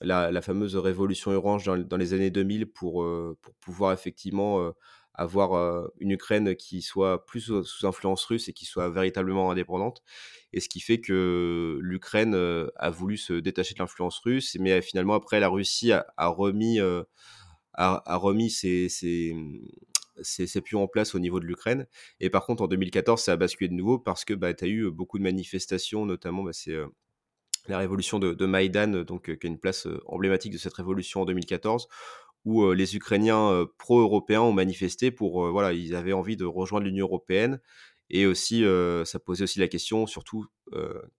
la, fameuse révolution orange dans, les années 2000 pour, pour pouvoir effectivement avoir une Ukraine qui soit plus sous, influence russe et qui soit véritablement indépendante. Et ce qui fait que l'Ukraine a voulu se détacher de l'influence russe, mais finalement après la Russie a, remis, a, remis ses, ses, ses, pions en place au niveau de l'Ukraine. Et par contre en 2014 ça a basculé de nouveau parce que bah, tu as eu beaucoup de manifestations, notamment bah, c'est la révolution de, de Maïdan, donc, qui est une place emblématique de cette révolution en 2014, où les Ukrainiens pro-européens ont manifesté pour, voilà, ils avaient envie de rejoindre l'Union européenne. Et aussi, ça posait aussi la question, surtout,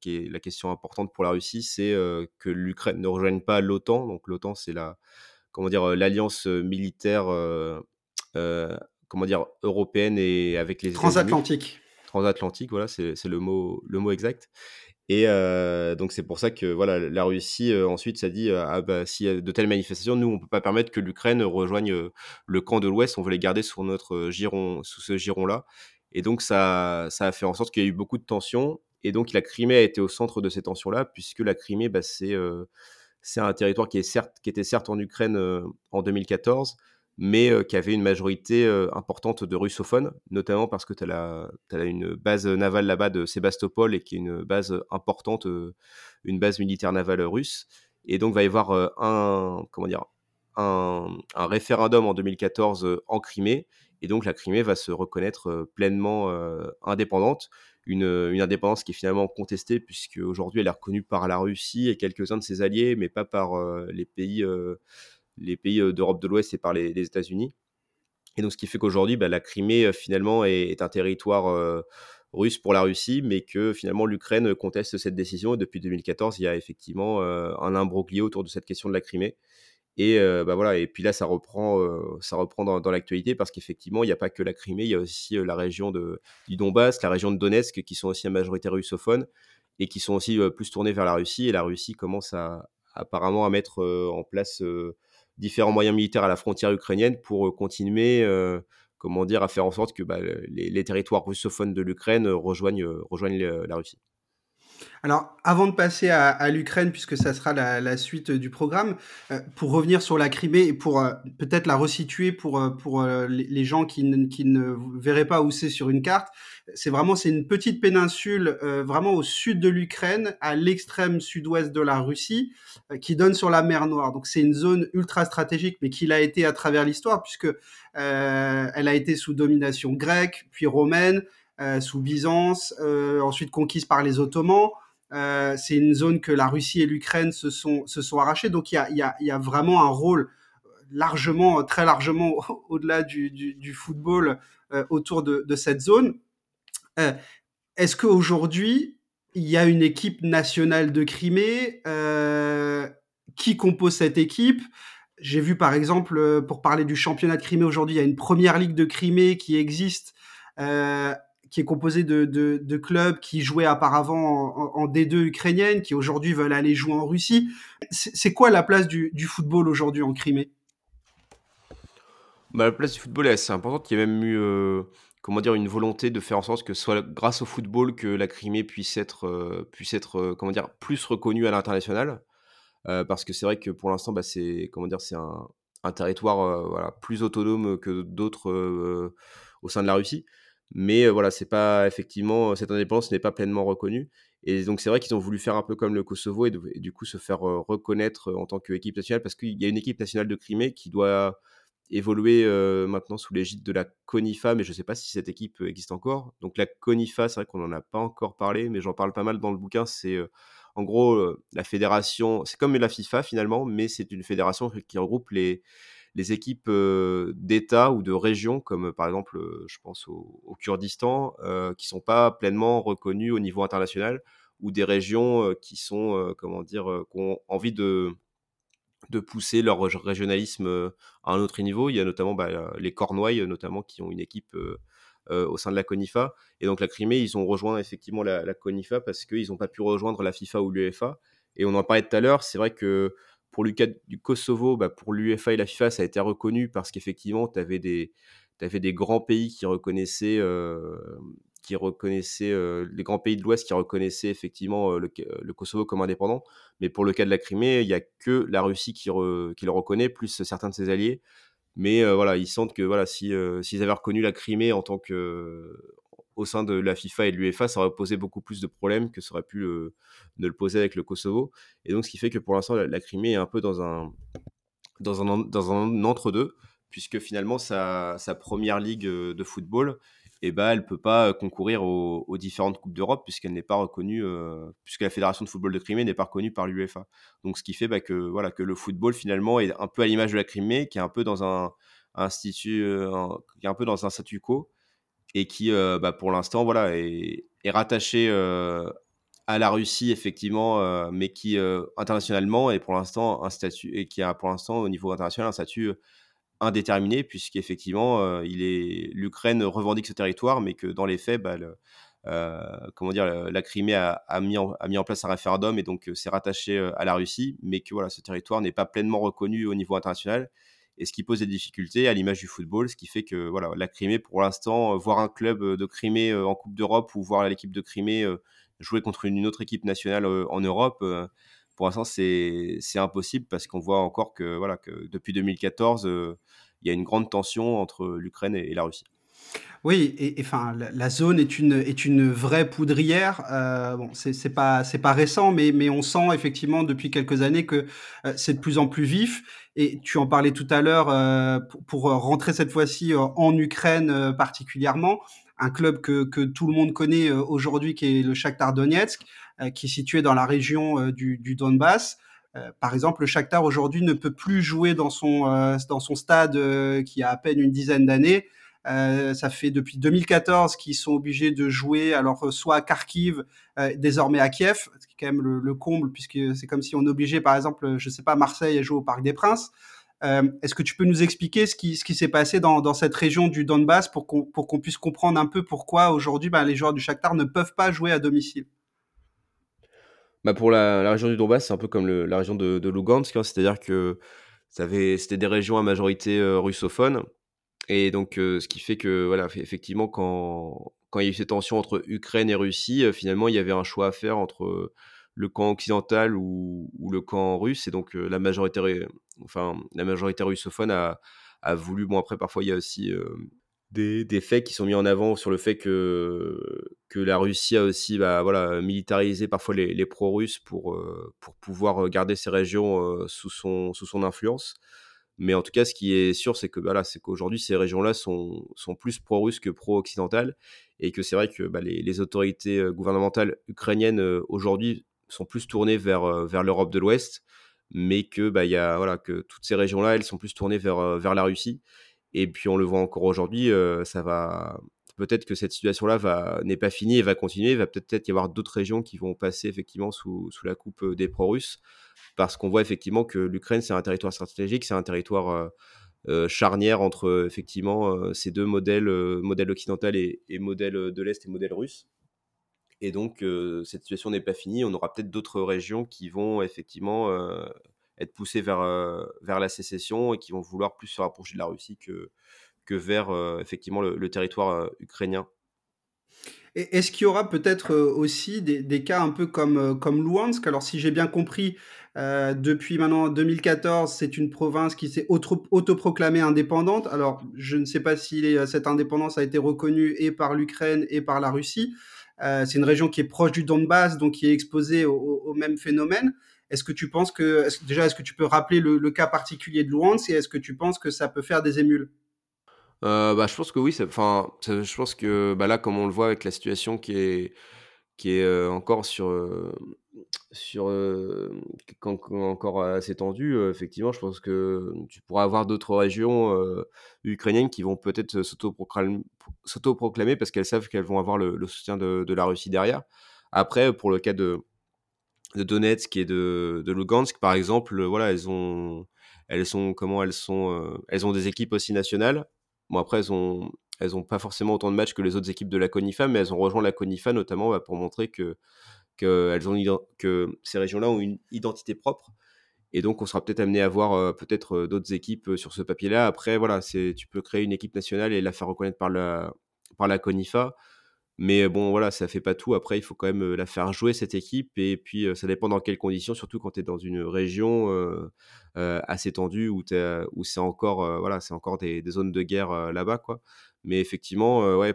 qui est la question importante pour la Russie, c'est que l'Ukraine ne rejoigne pas l'OTAN. Donc l'OTAN, c'est la, comment dire, l'alliance militaire, comment dire, européenne et avec les transatlantique. Transatlantique, voilà, c'est le mot, le mot exact. Et donc c'est pour ça que voilà, la Russie ensuite s'est dit ah bah s'il y a de telles manifestations, nous on peut pas permettre que l'Ukraine rejoigne le camp de l'Ouest, on veut les garder sous notre giron, sous ce giron là. Et donc ça, ça a fait en sorte qu'il y a eu beaucoup de tensions. Et donc la Crimée a été au centre de ces tensions là, puisque la Crimée bah, c'est c'est un territoire qui est certes qui était certes en Ukraine en 2014, mais qui avait une majorité importante de russophones, notamment parce que tu as, une base navale là-bas de Sébastopol et qui est une base importante, une base militaire navale russe. Et donc, va y avoir un, comment dire, un, référendum en 2014 en Crimée. Et donc, la Crimée va se reconnaître pleinement indépendante. Une, une, indépendance qui est finalement contestée, puisque aujourd'hui elle est reconnue par la Russie et quelques-uns de ses alliés, mais pas par les pays les pays d'Europe de l'Ouest et par les, États-Unis. Et donc, ce qui fait qu'aujourd'hui, bah, la Crimée, finalement, est, un territoire russe pour la Russie, mais que finalement, l'Ukraine conteste cette décision. Et depuis 2014, il y a effectivement un imbroglio autour de cette question de la Crimée. Et bah voilà, et puis là, ça reprend, ça reprend dans, l'actualité parce qu'effectivement, il n'y a pas que la Crimée, il y a aussi la région de, du Donbass, la région de Donetsk, qui sont aussi à majorité russophone et qui sont aussi plus tournés vers la Russie. Et la Russie commence apparemment à mettre en place différents moyens militaires à la frontière ukrainienne pour continuer, comment dire, à faire en sorte que bah, les, territoires russophones de l'Ukraine rejoignent, rejoignent la Russie. Alors, avant de passer à, à l'Ukraine, puisque ça sera la, la suite du programme, euh, pour revenir sur la Crimée et pour euh, peut-être la resituer pour, euh, pour les gens qui ne, qui ne verraient pas où c'est sur une carte, c'est vraiment c'est une petite péninsule vraiment au sud de l'Ukraine, à l'extrême sud-ouest de la Russie, qui donne sur la mer Noire. Donc c'est une zone ultra stratégique, mais qui l'a été à travers l'histoire, puisque elle a été sous domination grecque, puis romaine. Sous Byzance, ensuite conquise par les Ottomans, euh, c'est une zone que la Russie et l'Ukraine se sont, se sont arrachées. Donc il y a, y, a, vraiment un rôle largement, très largement au-delà du, du, football euh, autour de, cette zone. Euh, Est-ce qu'aujourd'hui, il y a une équipe nationale de Crimée? Euh, Qui compose cette équipe? J'ai vu par exemple, pour parler du championnat de Crimée aujourd'hui, il y a une première ligue de Crimée qui existe. Qui est composé de, de, clubs qui jouaient auparavant en, en, D2 ukrainienne, qui aujourd'hui veulent aller jouer en Russie. C'est quoi la place du, du football aujourd'hui en Crimée? Bah, La place du football est assez importante. Il y a même eu euh, comment dire, une volonté de faire en sorte que ce soit grâce au football que la Crimée puisse être, euh, puisse être euh, comment dire, plus reconnue à l'international. Parce que c'est vrai que pour l'instant, bah, c'est un, un, territoire voilà, plus autonome que d'autres au sein de la Russie mais voilà, c'est pas effectivement cette indépendance n'est pas pleinement reconnue. Et donc c'est vrai qu'ils ont voulu faire un peu comme le Kosovo et, du coup se faire reconnaître en tant qu'équipe nationale parce qu'il y a une équipe nationale de Crimée qui doit évoluer maintenant sous l'égide de la CONIFA, mais je ne sais pas si cette équipe existe encore. Donc la CONIFA, c'est vrai qu'on n'en a pas encore parlé, mais j'en parle pas mal dans le bouquin. C'est en gros la fédération, c'est comme la FIFA finalement, mais c'est une fédération qui regroupe les, les équipes d'État ou de régions, comme par exemple, je pense au, Kurdistan, qui sont pas pleinement reconnues au niveau international, ou des régions qui sont, comment dire, qui ont envie de de pousser leur régionalisme à un autre niveau. Il y a notamment bah, les Cornouailles, notamment, qui ont une équipe au sein de la CONIFA. Et donc la Crimée, ils ont rejoint effectivement la, la CONIFA parce qu'ils n'ont pas pu rejoindre la FIFA ou l'UEFA. Et on en parlait tout à l'heure, c'est vrai que pour le cas du Kosovo, bah, pour l'UEFA et la FIFA, ça a été reconnu parce qu'effectivement, tu avais des, avais des grands pays qui reconnaissaient, euh, qui reconnaissaient euh, les grands pays de l'Ouest qui reconnaissaient effectivement euh, le, Kosovo comme indépendant. Mais pour le cas de la Crimée, il n'y a que la Russie qui, le reconnaît, plus certains de ses alliés. Mais voilà, ils sentent que voilà, si, s'ils avaient reconnu la Crimée en tant que au sein de la FIFA et de l'UEFA, ça aurait posé beaucoup plus de problèmes que ça aurait pu le, ne le poser avec le Kosovo. Et donc, ce qui fait que pour l'instant, la, Crimée est un peu dans un, dans un, dans un entre-deux, puisque finalement, sa, sa, première ligue de football, eh ben, elle ne peut pas concourir aux, différentes Coupes d'Europe, puisqu'elle n'est pas reconnue, euh, puisque la Fédération de football de Crimée n'est pas reconnue par l'UEFA. Donc, ce qui fait bah, que, voilà, que le football, finalement, est un peu à l'image de la Crimée, qui est un peu dans un, institut, qui est un peu dans un statu quo et qui, euh, bah, pour l'instant, voilà, est, rattaché euh, à la Russie, effectivement, euh, mais qui, internationalement, est pour l'instant un statut, et qui a pour l'instant, au niveau international, un statut indéterminé, puisqu'effectivement, l'Ukraine revendique ce territoire, mais que dans les faits, bah, comment dire, la Crimée a, mis en, place un référendum et donc c'est rattaché à la Russie, mais que voilà, ce territoire n'est pas pleinement reconnu au niveau international et ce qui pose des difficultés à l'image du football, ce qui fait que voilà, la Crimée, pour l'instant, euh, voir un club euh, de Crimée euh, en Coupe d'Europe ou voir l'équipe de Crimée jouer contre une autre équipe nationale en Europe, pour l'instant, c'est impossible parce qu'on voit encore que, voilà, que depuis 2014, il y a une grande tension entre l'Ukraine et, et la Russie. Oui, et, enfin, la, zone est une, est une vraie poudrière. Euh, bon, c'est pas, c'est pas récent, mais, mais on sent effectivement depuis quelques années que euh, c'est de plus en plus vif. Et tu en parlais tout à l'heure euh, pour, pour, rentrer cette fois-ci en Ukraine euh, particulièrement, un club que, que tout le monde connaît euh, aujourd'hui, qui est le Shakhtar Donetsk, euh, qui est situé dans la région du, du Donbass. par exemple, le Shakhtar aujourd'hui ne peut plus jouer dans son, dans son stade qui a à peine une dizaine d'années Euh, ça fait depuis 2014 qu'ils sont obligés de jouer, alors soit à Kharkiv, euh, désormais à Kiev, ce qui est quand même le, le comble, puisque c'est comme si on obligeait, par exemple, je sais pas, Marseille à jouer au Parc des Princes. Euh, Est-ce que tu peux nous expliquer ce qui, s'est passé dans, cette région du Donbass pour qu'on puisse comprendre un peu pourquoi aujourd'hui ben, les joueurs du Shakhtar ne peuvent pas jouer à domicile? Bah Pour la, région du Donbass, c'est un peu comme la région de, de Lugansk, hein, c'est-à-dire que c'était des régions à majorité euh, russophone. Et donc, ce qui fait que, voilà, effectivement, quand, quand il y a eu ces tensions entre Ukraine et Russie, finalement, il y avait un choix à faire entre le camp occidental ou, le camp russe. Et donc, la majorité enfin, la majorité russophone a, a, voulu. Bon, après, parfois, il y a aussi des, des, faits qui sont mis en avant sur le fait que, que la Russie a aussi bah, voilà, militarisé parfois les, les pro-russes pour, pour pouvoir garder ces régions sous, son, sous son influence. Mais en tout cas, ce qui est sûr, c'est que voilà, c'est qu'aujourd'hui, ces régions-là sont, sont plus pro-russes que pro-occidentales. Et que c'est vrai que bah, les, autorités gouvernementales ukrainiennes aujourd'hui sont plus tournées vers, vers l'Europe de l'Ouest mais que bah, y a, voilà, que toutes ces régions-là, elles sont plus tournées vers, vers la Russie. Et puis on le voit encore aujourd'hui, ça va peut-être que cette situation-là n'est pas finie et va continuer. Il va peut-être y avoir d'autres régions qui vont passer effectivement sous, sous la coupe des pro-russes, parce qu'on voit effectivement que l'Ukraine c'est un territoire stratégique, c'est un territoire euh, charnière entre effectivement ces deux modèles, modèle occidental et, modèle de l'est et modèle russe. Et donc, euh, cette situation n'est pas finie. On aura peut-être d'autres régions qui vont effectivement euh, être poussées vers, euh, vers la sécession et qui vont vouloir plus se rapprocher de la Russie que, que vers effectivement le, territoire ukrainien. Est-ce qu'il y aura peut-être aussi des, des, cas un peu comme, comme Luhansk? Alors, si j'ai bien compris, euh, depuis maintenant 2014, c'est une province qui s'est autoproclamée indépendante. Alors, je ne sais pas si les, cette indépendance a été reconnue et par l'Ukraine et par la Russie. Euh, c'est une région qui est proche du Donbass, donc qui est exposée au, même phénomène. Est-ce que tu penses que, déjà, est-ce que tu peux rappeler le, cas particulier de Luhansk et est-ce que tu penses que ça peut faire des émules? Euh, bah, je pense que oui. Enfin, je pense que bah, là, comme on le voit avec la situation qui est qui est euh, encore sur euh, sur euh, encore assez tendu. effectivement, je pense que tu pourras avoir d'autres régions ukrainiennes qui vont peut-être s'auto-proclamer parce qu'elles savent qu'elles vont avoir le, soutien de, la Russie derrière. Après, pour le cas de, de Donetsk et de, de Lugansk, par exemple, voilà, elles ont, elles sont comment elles sont, elles ont des équipes aussi nationales. Bon, après, elles ont, elles n'ont pas forcément autant de matchs que les autres équipes de la CONIFA, mais elles ont rejoint la CONIFA notamment bah, pour montrer que, que, elles ont, que ces régions-là ont une identité propre. Et donc, on sera peut-être amené à voir euh, peut-être euh, d'autres équipes euh, sur ce papier-là. Après, voilà, tu peux créer une équipe nationale et la faire reconnaître par la, par la CONIFA. Mais bon, voilà, ça fait pas tout. Après, il faut quand même la faire jouer, cette équipe. Et puis, ça dépend dans quelles conditions, surtout quand tu es dans une région assez tendue où, où c'est encore, voilà, c'est encore des, des, zones de guerre là-bas. quoi. Mais effectivement, ouais,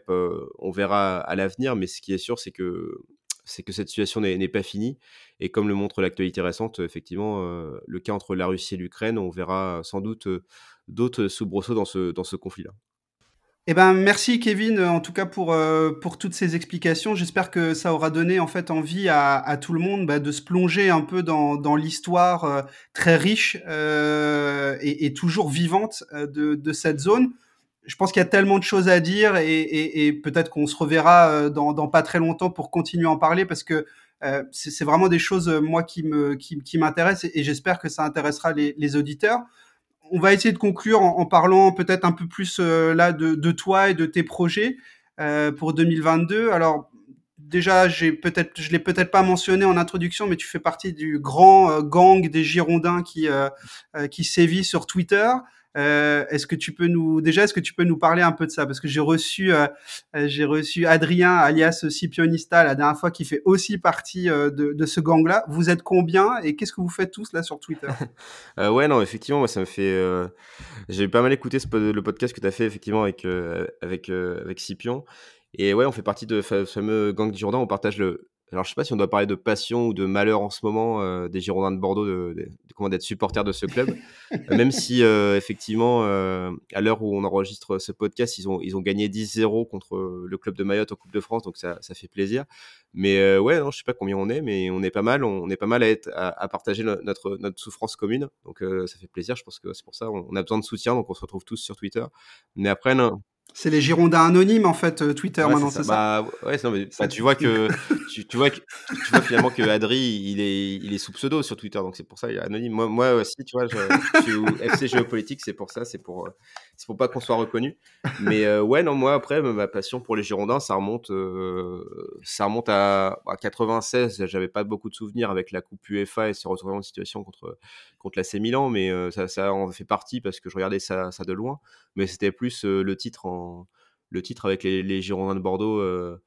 on verra à l'avenir. Mais ce qui est sûr, c'est que, c'est que cette situation n'est pas finie. Et comme le montre l'actualité récente, effectivement, le cas entre la Russie et l'Ukraine, on verra sans doute d'autres soubresauts dans ce, dans ce conflit-là. Eh ben, merci Kevin, en tout cas pour, euh, pour toutes ces explications. J'espère que ça aura donné en fait envie à, tout le monde bah, de se plonger un peu dans, dans l'histoire euh, très riche euh, et, et, toujours vivante euh, de, de cette zone. Je pense qu'il y a tellement de choses à dire et, et, et peut-être qu'on se reverra euh, dans, dans, pas très longtemps pour continuer à en parler parce que c'est vraiment des choses moi qui me qui, qui m'intéressent et, j'espère que ça intéressera les, les auditeurs on va essayer de conclure en, en parlant peut-être un peu plus euh, là de, de, toi et de tes projets euh, pour 2022. Alors déjà, j'ai peut-être, je l'ai peut-être pas mentionné en introduction, mais tu fais partie du grand euh, gang des Girondins qui euh, euh, qui sévit sur Twitter. Euh, est-ce que tu peux nous déjà est-ce que tu peux nous parler un peu de ça? Parce que j'ai reçu euh, j'ai reçu Adrien alias Scipionista la dernière fois qui fait aussi partie euh, de, ce gang là. Vous êtes combien et qu'est-ce que vous faites tous là sur Twitter? Euh, Ouais non effectivement moi ça me fait j'ai pas mal écouté le podcast que tu as fait effectivement avec avec avec Scipion et ouais on fait partie de ce fameux gang du Jourdain on partage le alors je sais pas si on doit parler de passion ou de malheur en ce moment euh, des Girondins de Bordeaux, de, de, de comment d'être supporter de ce club. Même si euh, effectivement, euh, à l'heure où on enregistre ce podcast, ils ont ils ont gagné 10-0 contre le club de Mayotte en Coupe de France, donc ça, ça fait plaisir. Mais ouais, non, je sais pas combien on est, mais on est pas mal. On, est pas mal à être à, à partager notre notre souffrance commune, donc ça fait plaisir. Je pense que c'est pour ça on, on, a besoin de soutien, donc on se retrouve tous sur Twitter. Mais après non C'est les Girondins anonymes en fait, euh, Twitter Ouais, maintenant, c'est ça? Bah, ouais, non, mais Ça bah, tu vois que tu, tu vois que tu vois finalement que Adri, il est, il est sous pseudo sur Twitter, donc c'est pour ça il est anonyme. Moi, moi aussi, tu vois, je, je suis au FC Géopolitique, c'est pour ça, c'est pour, euh, c'est pour pas qu'on soit reconnu. Mais euh, ouais, non, moi après, ma passion pour les Girondins, ça remonte, euh, ça remonte à, à 96. J'avais pas beaucoup de souvenirs avec la Coupe UEFA et ce retournement de situation contre contre l'AC Milan, mais euh, ça, ça en fait partie parce que je regardais ça, ça de loin. Mais c'était plus euh, le titre en le titre avec les, Girondins de Bordeaux euh,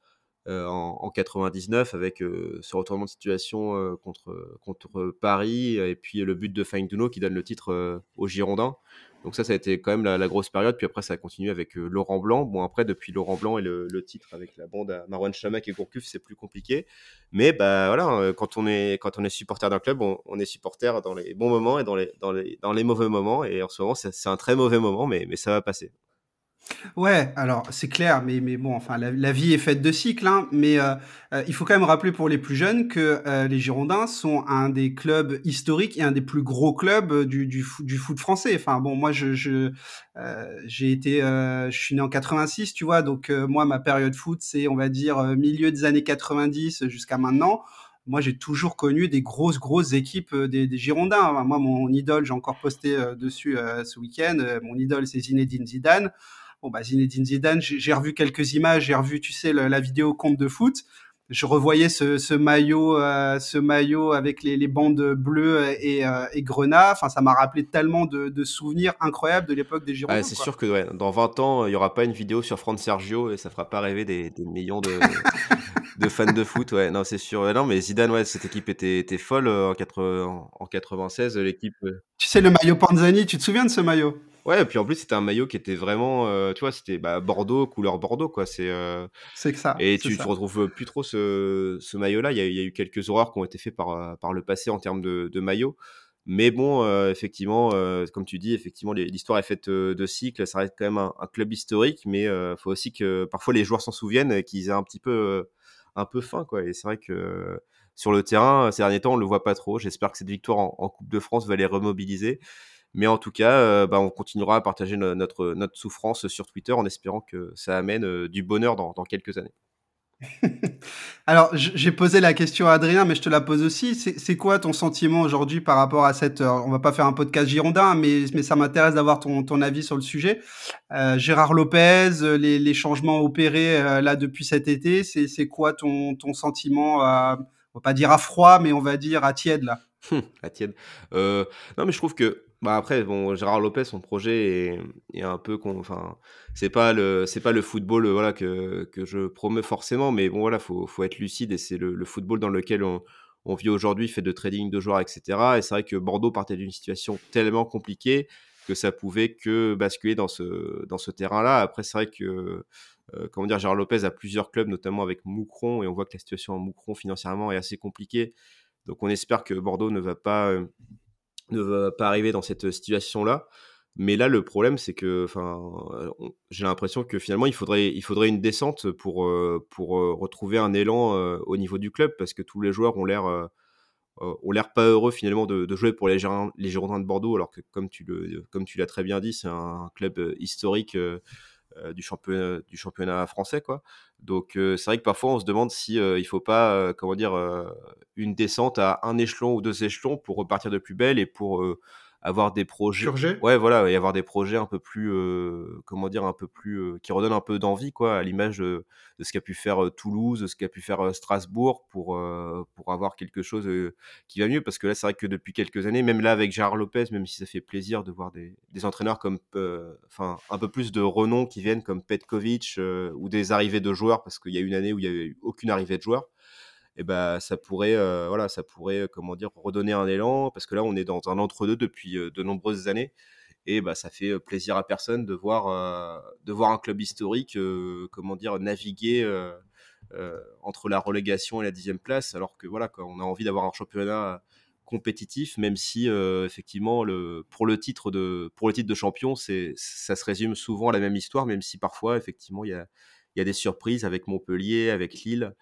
euh, en, en, 99 avec euh, ce retournement de situation contre, contre Paris et puis le but de Duno qui donne le titre aux Girondins. Donc ça, ça a été quand même la, grosse période. Puis après, ça a continué avec Laurent Blanc. Bon, après, depuis Laurent Blanc et le, titre avec la bande à Marwan Chamak et Gourcuff, c'est plus compliqué. Mais bah voilà, quand on est quand on est supporter d'un club, on, on, est supporter dans les bons moments et dans les dans les dans les mauvais moments. Et en ce moment, c'est un très mauvais moment, mais mais ça va passer. Ouais, alors c'est clair, mais, mais bon, enfin, la, vie est faite de cycles, hein, mais euh, euh, il faut quand même rappeler pour les plus jeunes que euh, les Girondins sont un des clubs historiques et un des plus gros clubs du, du, du foot français. Enfin bon, moi, je, je j'ai été, je suis né en 86, tu vois, donc moi, ma période foot, c'est, on va dire, milieu des années 90 jusqu'à maintenant moi j'ai toujours connu des grosses grosses équipes des, des Girondins. Moi mon idole, j'ai encore posté euh, dessus euh, ce week-end. Euh, mon idole c'est Zinedine Zidane. Bon bah Zinedine Zidane, j'ai revu quelques images, j'ai revu tu sais le, la vidéo compte de foot. Je revoyais ce, ce maillot, ce maillot avec les, les bandes bleues et, et grenat. Enfin, ça m'a rappelé tellement de, de, souvenirs incroyables de l'époque des Girondins. Ah, c'est sûr que ouais, dans 20 ans, il n'y aura pas une vidéo sur Franck Sergio et ça fera pas rêver des, des millions de, de fans de foot, ouais, non, c'est sûr. Non, mais Zidane, ouais, cette équipe était, était folle en, 80, en 96, l'équipe. Tu sais, le maillot Panzani, tu te souviens de ce maillot? Ouais, et puis en plus, c'était un maillot qui était vraiment, euh, tu vois, c'était bah, Bordeaux, couleur Bordeaux, quoi. C'est euh... que ça. Et tu, tu retrouves plus trop ce, ce maillot-là. Il, y, a, eu quelques horreurs qui ont été faites par, par le passé en termes de, de maillot. Mais bon, euh, effectivement, euh, comme tu dis, effectivement, l'histoire est faite euh, de cycles. Ça reste quand même un, un club historique, mais il faut aussi que parfois les joueurs s'en souviennent, qu'ils aient un petit peu un peu fin, quoi. Et c'est vrai que sur le terrain, ces derniers temps, on le voit pas trop. J'espère que cette victoire en, en, Coupe de France va les remobiliser. Mais en tout cas, euh, bah, on continuera à partager no notre, notre souffrance sur Twitter en espérant que ça amène euh, du bonheur dans, dans quelques années. Alors, j'ai posé la question à Adrien, mais je te la pose aussi. C'est quoi ton sentiment aujourd'hui par rapport à cette... Euh, on va pas faire un podcast girondin, mais, mais ça m'intéresse d'avoir ton, ton, avis sur le sujet. Euh, Gérard Lopez, les, les, changements opérés euh, là depuis cet été, c'est quoi ton, ton sentiment à, On va pas dire à froid, mais on va dire à tiède là? à tiède. Euh, non, mais je trouve que bah après, bon, Gérard Lopez, son projet est, est un peu, enfin, c'est pas le, pas le football, voilà, que, que je promeux forcément, mais bon, voilà, faut, faut être lucide et c'est le, football dans lequel on, on vit aujourd'hui, fait de trading de joueurs, etc. Et c'est vrai que Bordeaux partait d'une situation tellement compliquée que ça pouvait que basculer dans ce, dans ce terrain-là. Après, c'est vrai que, euh, comment dire, Gérard Lopez a plusieurs clubs, notamment avec Moucron, et on voit que la situation à Moucron financièrement est assez compliquée. Donc, on espère que Bordeaux ne va pas euh, ne va pas arriver dans cette situation-là. Mais là, le problème, c'est que, j'ai l'impression que finalement, il faudrait, il faudrait une descente pour, euh, pour euh, retrouver un élan euh, au niveau du club, parce que tous les joueurs ont l'air, euh, pas heureux finalement de, jouer pour les, les Girondins de Bordeaux, alors que comme tu l'as très bien dit, c'est un club historique du championnat, du championnat français, quoi. Donc c'est vrai que parfois on se demande si il faut pas, comment dire, une descente à un échelon ou deux échelons pour repartir de plus belle et pour avoir des projets ouais voilà et avoir des projets un peu plus euh, comment dire un peu plus euh, qui redonnent un peu d'envie quoi à l'image de, de, ce qu'a pu faire Toulouse de ce qu'a pu faire Strasbourg pour pour avoir quelque chose qui va mieux. Parce que là c'est vrai que depuis quelques années même là avec Gérard Lopez même si ça fait plaisir de voir des, des entraîneurs comme enfin un peu plus de renom qui viennent comme Petkovic ou des arrivées de joueurs parce qu'il y a une année où il y avait eu aucune arrivée de joueurs et ben ça pourrait euh, voilà ça pourrait comment dire redonner un élan parce que là on est dans un entre deux depuis euh, de nombreuses années et bah ça fait plaisir à personne de voir euh, de voir un club historique comment dire naviguer entre la relégation et la dixième place alors que voilà on a envie d'avoir un championnat compétitif même si effectivement le pour le titre de pour le titre de champion c'est ça se résume souvent à la même histoire même si parfois effectivement il y a il y a des surprises avec Montpellier avec Lille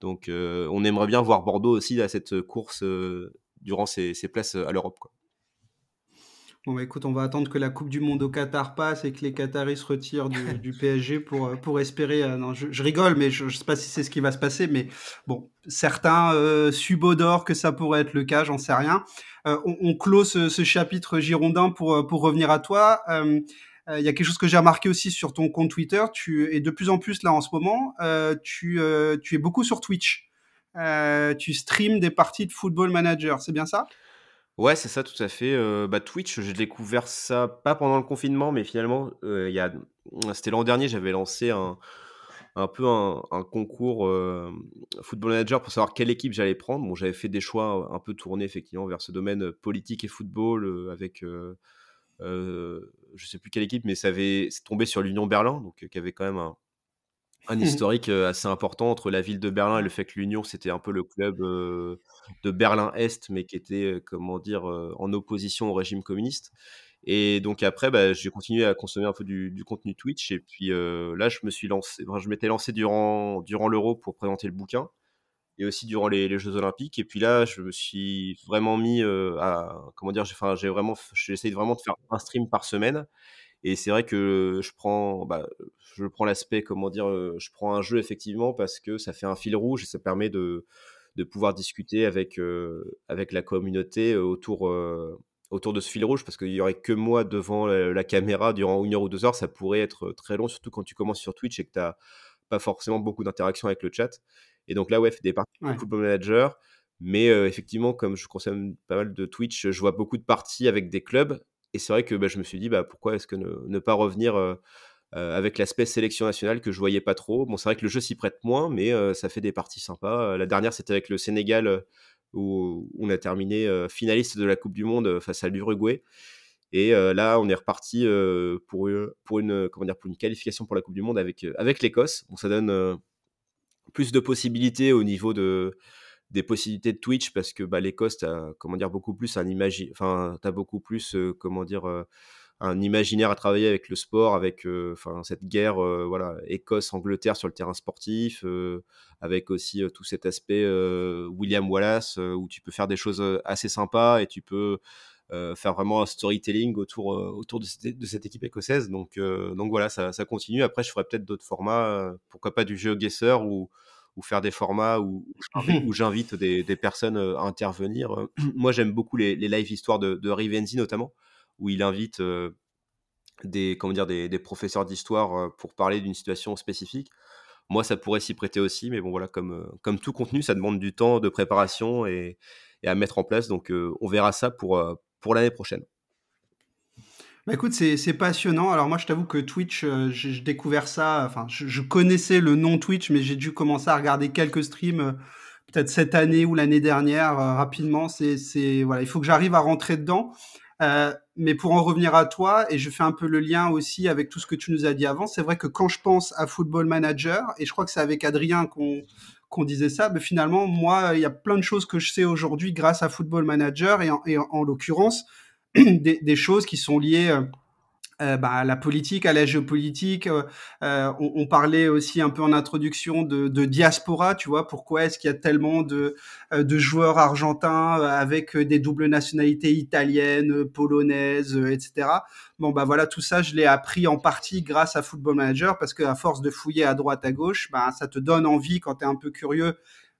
donc, euh, on aimerait bien voir Bordeaux aussi à cette course euh, durant ses, ses, places à l'Europe. Bon, bah, écoute, on va attendre que la coupe du monde au Qatar passe et que les Qataris se retirent du du PSG pour, pour espérer, non, je je rigole, mais je je sais pas si c'est ce qui va se passer, mais bon, certains, subodorent que ça pourrait être le cas, j'en sais rien. On on clôt ce ce chapitre girondin pour, pour revenir à toi. Heu, il y a quelque chose que j'ai remarqué aussi sur ton compte Twitter, tu es de plus en plus là en ce moment, heu, tu, heu, tu es beaucoup sur Twitch. Tu streams des parties de Football Manager, c'est bien ça? Ouais, c'est ça, tout à fait, bah, Twitch, j'ai découvert ça pas pendant le confinement, mais finalement, c'était l'an dernier, j'avais lancé un un peu un concours, Football Manager pour savoir quelle équipe j'allais prendre. Bon, j'avais fait des choix un peu tournés effectivement vers ce domaine, politique et football, avec, heu, je sais plus quelle équipe, mais ça avait c'est tombé sur l'Union Berlin, donc heu, qui avait quand même un un historique, heu, assez important entre la ville de Berlin et le fait que l'Union, c'était un peu le club, heu, de Berlin-Est, mais qui était, comment dire, en opposition au régime communiste. Et donc après, bah, j'ai continué à consommer un peu du du contenu Twitch et puis, là, je me suis lancé enfin, je m'étais lancé durant durant l'Euro pour présenter le bouquin et aussi durant les jeux olympiques. Et puis là, je me suis vraiment mis, heu, à comment dire? J'ai vraiment f j'essaye vraiment de faire un stream par semaine. Et c'est vrai que je prends, bah, je prends l'aspect, comment dire, heu, je prends un jeu effectivement parce que ça fait un fil rouge et ça permet de de pouvoir discuter avec, heu, avec la communauté autour, autour de ce fil rouge. Parce qu'il y aurait que moi devant la la caméra durant une heure ou 2 heures, ça pourrait être très long, surtout quand tu commences sur Twitch et que tu as pas forcément beaucoup d'interaction avec le chat et donc là, ouais, fait des parties de Ouais. Football Manager mais heu, effectivement, comme je consomme pas mal de Twitch, je vois beaucoup de parties avec des clubs et c'est vrai que, bah, je me suis dit: «Bah, pourquoi est-ce que ne ne pas revenir, heu heu, avec l'aspect sélection nationale que je voyais pas trop?» bon, c'est vrai que le jeu s'y prête moins, mais ça fait des parties sympas. La dernière, c'était avec le Sénégal, où on a terminé, finaliste de la coupe du monde, face à l'Uruguay et là, on est reparti, pour, une, heu, comment dire? Pour une qualification pour la coupe du monde avec, avec l'Écosse. Bon, ça donne, plus de possibilités au niveau de des possibilités de Twitch parce que, bah, l'Écosse, tu as, comment dire? Beaucoup plus un imagi enfin, tu as beaucoup plus, heu, comment dire? Heu, un imaginaire à travailler avec le sport, avec, enfin, cette guerre, voilà, Écosse-Angleterre sur le terrain sportif, avec aussi, tout cet aspect, William Wallace, où tu peux faire des choses, assez sympas et tu peux, faire vraiment un storytelling autour, heu, autour de cette de cette équipe écossaise donc heu, donc voilà, ça ça continue. Après, je ferai peut-être d'autres formats, pourquoi pas du GeoGuessr ou ou faire des formats où où j'invi où j'invite des des personnes, à intervenir. Moi, j'aime beaucoup les les live histoires de de Rivenzi notamment, où il invite, des comment dire? Des des professeurs d'histoire, pour parler d'une situation spécifique. Moi, ça pourrait s'y prêter aussi, mais bon, voilà, comme, comme tout contenu, ça demande du temps de préparation et et à mettre en place donc on verra ça pour, pour l'année prochaine. Bah, écoute, c'est passionnant. Alors moi, je t'avoue que Twitch, heu, j'ai découvert ça, enfin, je connaissais le nom Twitch, mais j'ai dû commencer à regarder quelques streams, heu, peut-être cette année ou l'année dernière, heu, rapidement. C'est voilà, il faut que j'arrive à rentrer dedans. Mais pour en revenir à toi et je fais un peu le lien aussi avec tout ce que tu nous as dit avant, c'est vrai que quand je pense à Football Manager et je crois que c'est avec Adrien qu'on qu'on disait ça, beh, finalement, moi, il y a plein de choses que je sais aujourd'hui grâce à Football Manager et en l'occurrence, des des choses qui sont liées, heu, bah, à la politique, à la géopolitique, heu heu, on on parlait aussi un peu en introduction de de diaspora, tu vois? Pourquoi est-ce qu'il y a tellement de, heu, de joueurs argentins, heu, avec, des doubles nationalités italiennes, polonaises, heu, et cetera? Bon, bah, voilà, tout ça, je l'ai appris en partie grâce à Football Manager parce qu'à force de fouiller à droite, à gauche, ben, ça te donne envie quand tu es un peu curieux,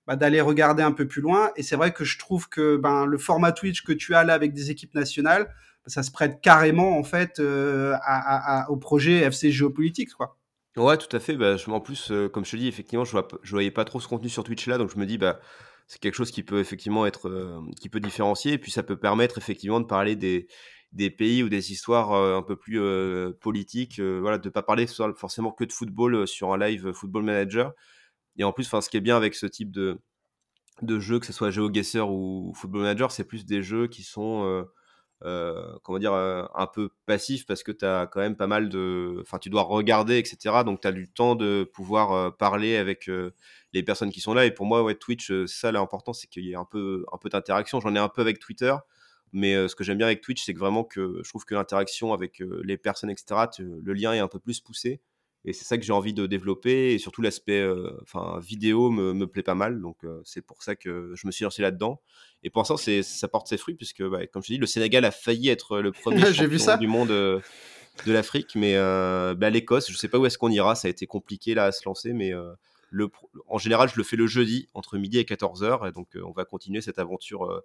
bah, d'aller regarder un peu plus loin et c'est vrai que je trouve que, ben, le format Twitch que tu as là avec des équipes nationales, ça se prête carrément en fait, à au projet FC Géopolitiques, quoi. Ouais, tout à fait. Bah, en plus, heu, comme je te dis, effectivement, je vois voyais pas trop ce contenu sur Twitch là, donc je me dis: «Bah, c'est quelque chose qui peut effectivement être, hem, qui peut différencier» et puis ça peut permettre effectivement de parler des pays ou des histoires, un peu plus, politiques, voilà, de pas parler forcément que de football, sur un live Football Manager et en plus, enfin, ce qui est bien avec ce type de de jeu, que ce soit GeoGuessr ou Football Manager, c'est plus des jeux qui sont, heu, comment dire? Heu, un peu passifs parce que tu as quand même pas mal de enfin, tu dois regarder et cetera, donc tu as du temps de pouvoir, heu, parler avec, les personnes qui sont là et pour moi, ouais, Twitch, ça l'important, c'est qu'il y ait un peu un peu d'interaction. J'en ai un peu avec Twitter, mais ce que j'aime bien avec Twitch, c'est que vraiment que je trouve que l'interaction avec, les personnes et cetera, te le lien est un peu plus poussé Et c'est ça que j'ai envie de développer. Et surtout, l'aspect enfin vidéo me, me, plaît pas mal. Donc, c'est pour ça que je me suis lancé là-dedans. Et pour l'instant, ça porte ses fruits, puisque, bah, comme je dis, le Sénégal a failli être le premier champion du monde de l'Afrique. Mais bah, l'Écosse, je sais pas où est-ce qu'on ira. Ça a été compliqué là à se lancer. Mais le, en général, je le fais le jeudi entre midi et 14h. Et donc, on va continuer cette aventure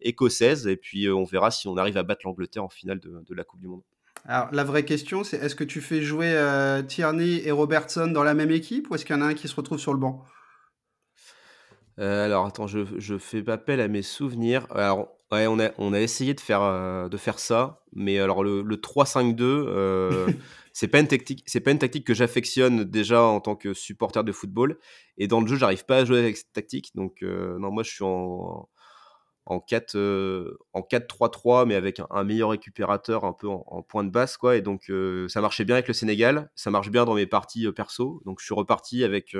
écossaise. Et puis, on verra si on arrive à battre l'Angleterre en finale de, de la Coupe du Monde. Alors, la vraie question, c'est est-ce que tu fais jouer euh, Tierney et Robertson dans la même équipe ou est-ce qu'il y en a un qui se retrouve sur le banc? Euh, Alors, attends, je, je fais appel à mes souvenirs. Alors, ouais, on a, on a essayé de faire, euh, de faire ça, mais alors le, le 3-5-2, c'est pas une tactique, c'est pas une tactique que j'affectionne déjà en tant que supporter de football. Et dans le jeu, j'arrive pas à jouer avec cette tactique. Donc, non, moi, je suis en en 4 euh, 4-3-3 mais avec un, meilleur récupérateur un peu en, point de basse quoi. Et donc euh, ça marchait bien avec le Sénégal ça marche bien dans mes parties euh, perso. Donc je suis reparti avec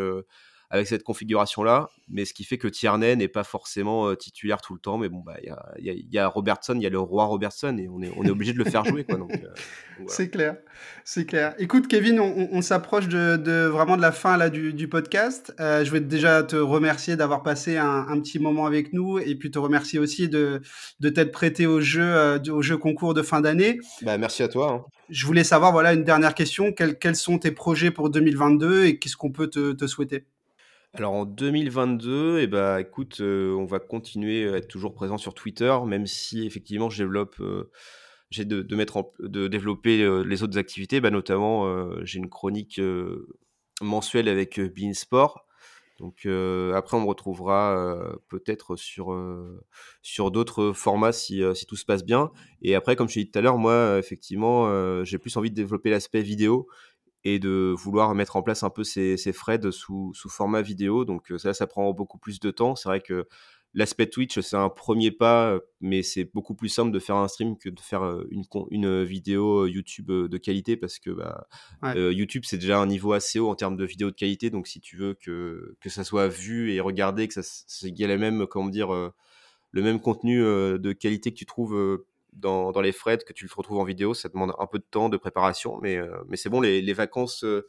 avec cette configuration-là, mais ce qui fait que Tierney n'est pas forcément euh, titulaire tout le temps. Mais bon, bah, il y, a, y, a, Robertson, il y a le roi Robertson, et on est, on est obligé de le faire jouer. Quoi, donc, euh, C'est clair, c'est clair. Écoute, Kevin, on, s'approche de, de, vraiment de la fin là, du, du podcast. Euh, je vais déjà te remercier d'avoir passé un, un, petit moment avec nous, et puis te remercier aussi de, de t'être prêté au jeu, au jeu concours de fin d'année. Bah, merci à toi. Hein. Je voulais savoir, voilà, une dernière question. Quels, quels sont tes projets pour 2022 et qu'est-ce qu'on peut te, te souhaiter? Alors en 2022, eh ben, écoute, euh, on va continuer à être toujours présent sur Twitter, même si effectivement je développe, euh, j'ai de, mettre de développer euh, les autres activités, bah, notamment j'ai une chronique mensuelle avec Beansport. Donc après on me retrouvera peut-être sur sur d'autres formats si, si tout se passe bien. Et après comme je t'ai dit tout à l'heure, moi effectivement j'ai plus envie de développer l'aspect vidéo et de vouloir mettre en place un peu ces, ces threads sous, sous, format vidéo. Donc ça, ça prend beaucoup plus de temps. C'est vrai que l'aspect Twitch, c'est un premier pas, mais c'est beaucoup plus simple de faire un stream que de faire une, une vidéo YouTube de qualité parce que bah, YouTube, c'est déjà un niveau assez haut en termes de vidéo de qualité. Donc si tu veux que, que ça soit vu et regardé, que ça y ait la même, comment dire, le même contenu de qualité que tu trouves dans, dans, les frais que tu le retrouves en vidéo. Ça demande un peu de temps de préparation, mais, euh, mais c'est bon, les, les vacances, euh,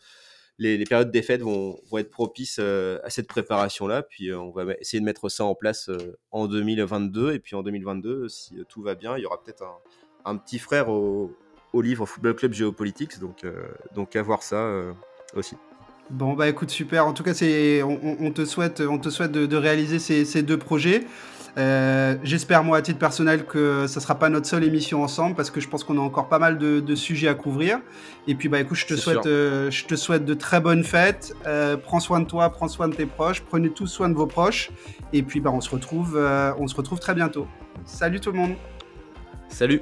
les, les, périodes des fêtes vont, vont être propices euh, à cette préparation-là. Puis on va essayer de mettre ça en place en 2022. Et puis en 2022, si tout va bien, il y aura peut-être un, un, petit frère au, au, livre Football Club Geopolitics. Donc, donc à voir ça aussi. Bon bah écoute super. En tout cas on, te souhaite on te souhaite de, de réaliser ces, ces, deux projets. Euh, j'espère, moi, à titre personnel, que ça sera pas notre seule émission ensemble, parce que je pense qu'on a encore pas mal de, sujets à couvrir. Et puis, bah, écoute, je te, souhaite, euh, je te souhaite de très bonnes fêtes. Euh, prends soin de toi, prends soin de tes proches, prenez tous soin de vos proches. Et puis, bah, on se retrouve, on se retrouve très bientôt. Salut tout le monde. Salut.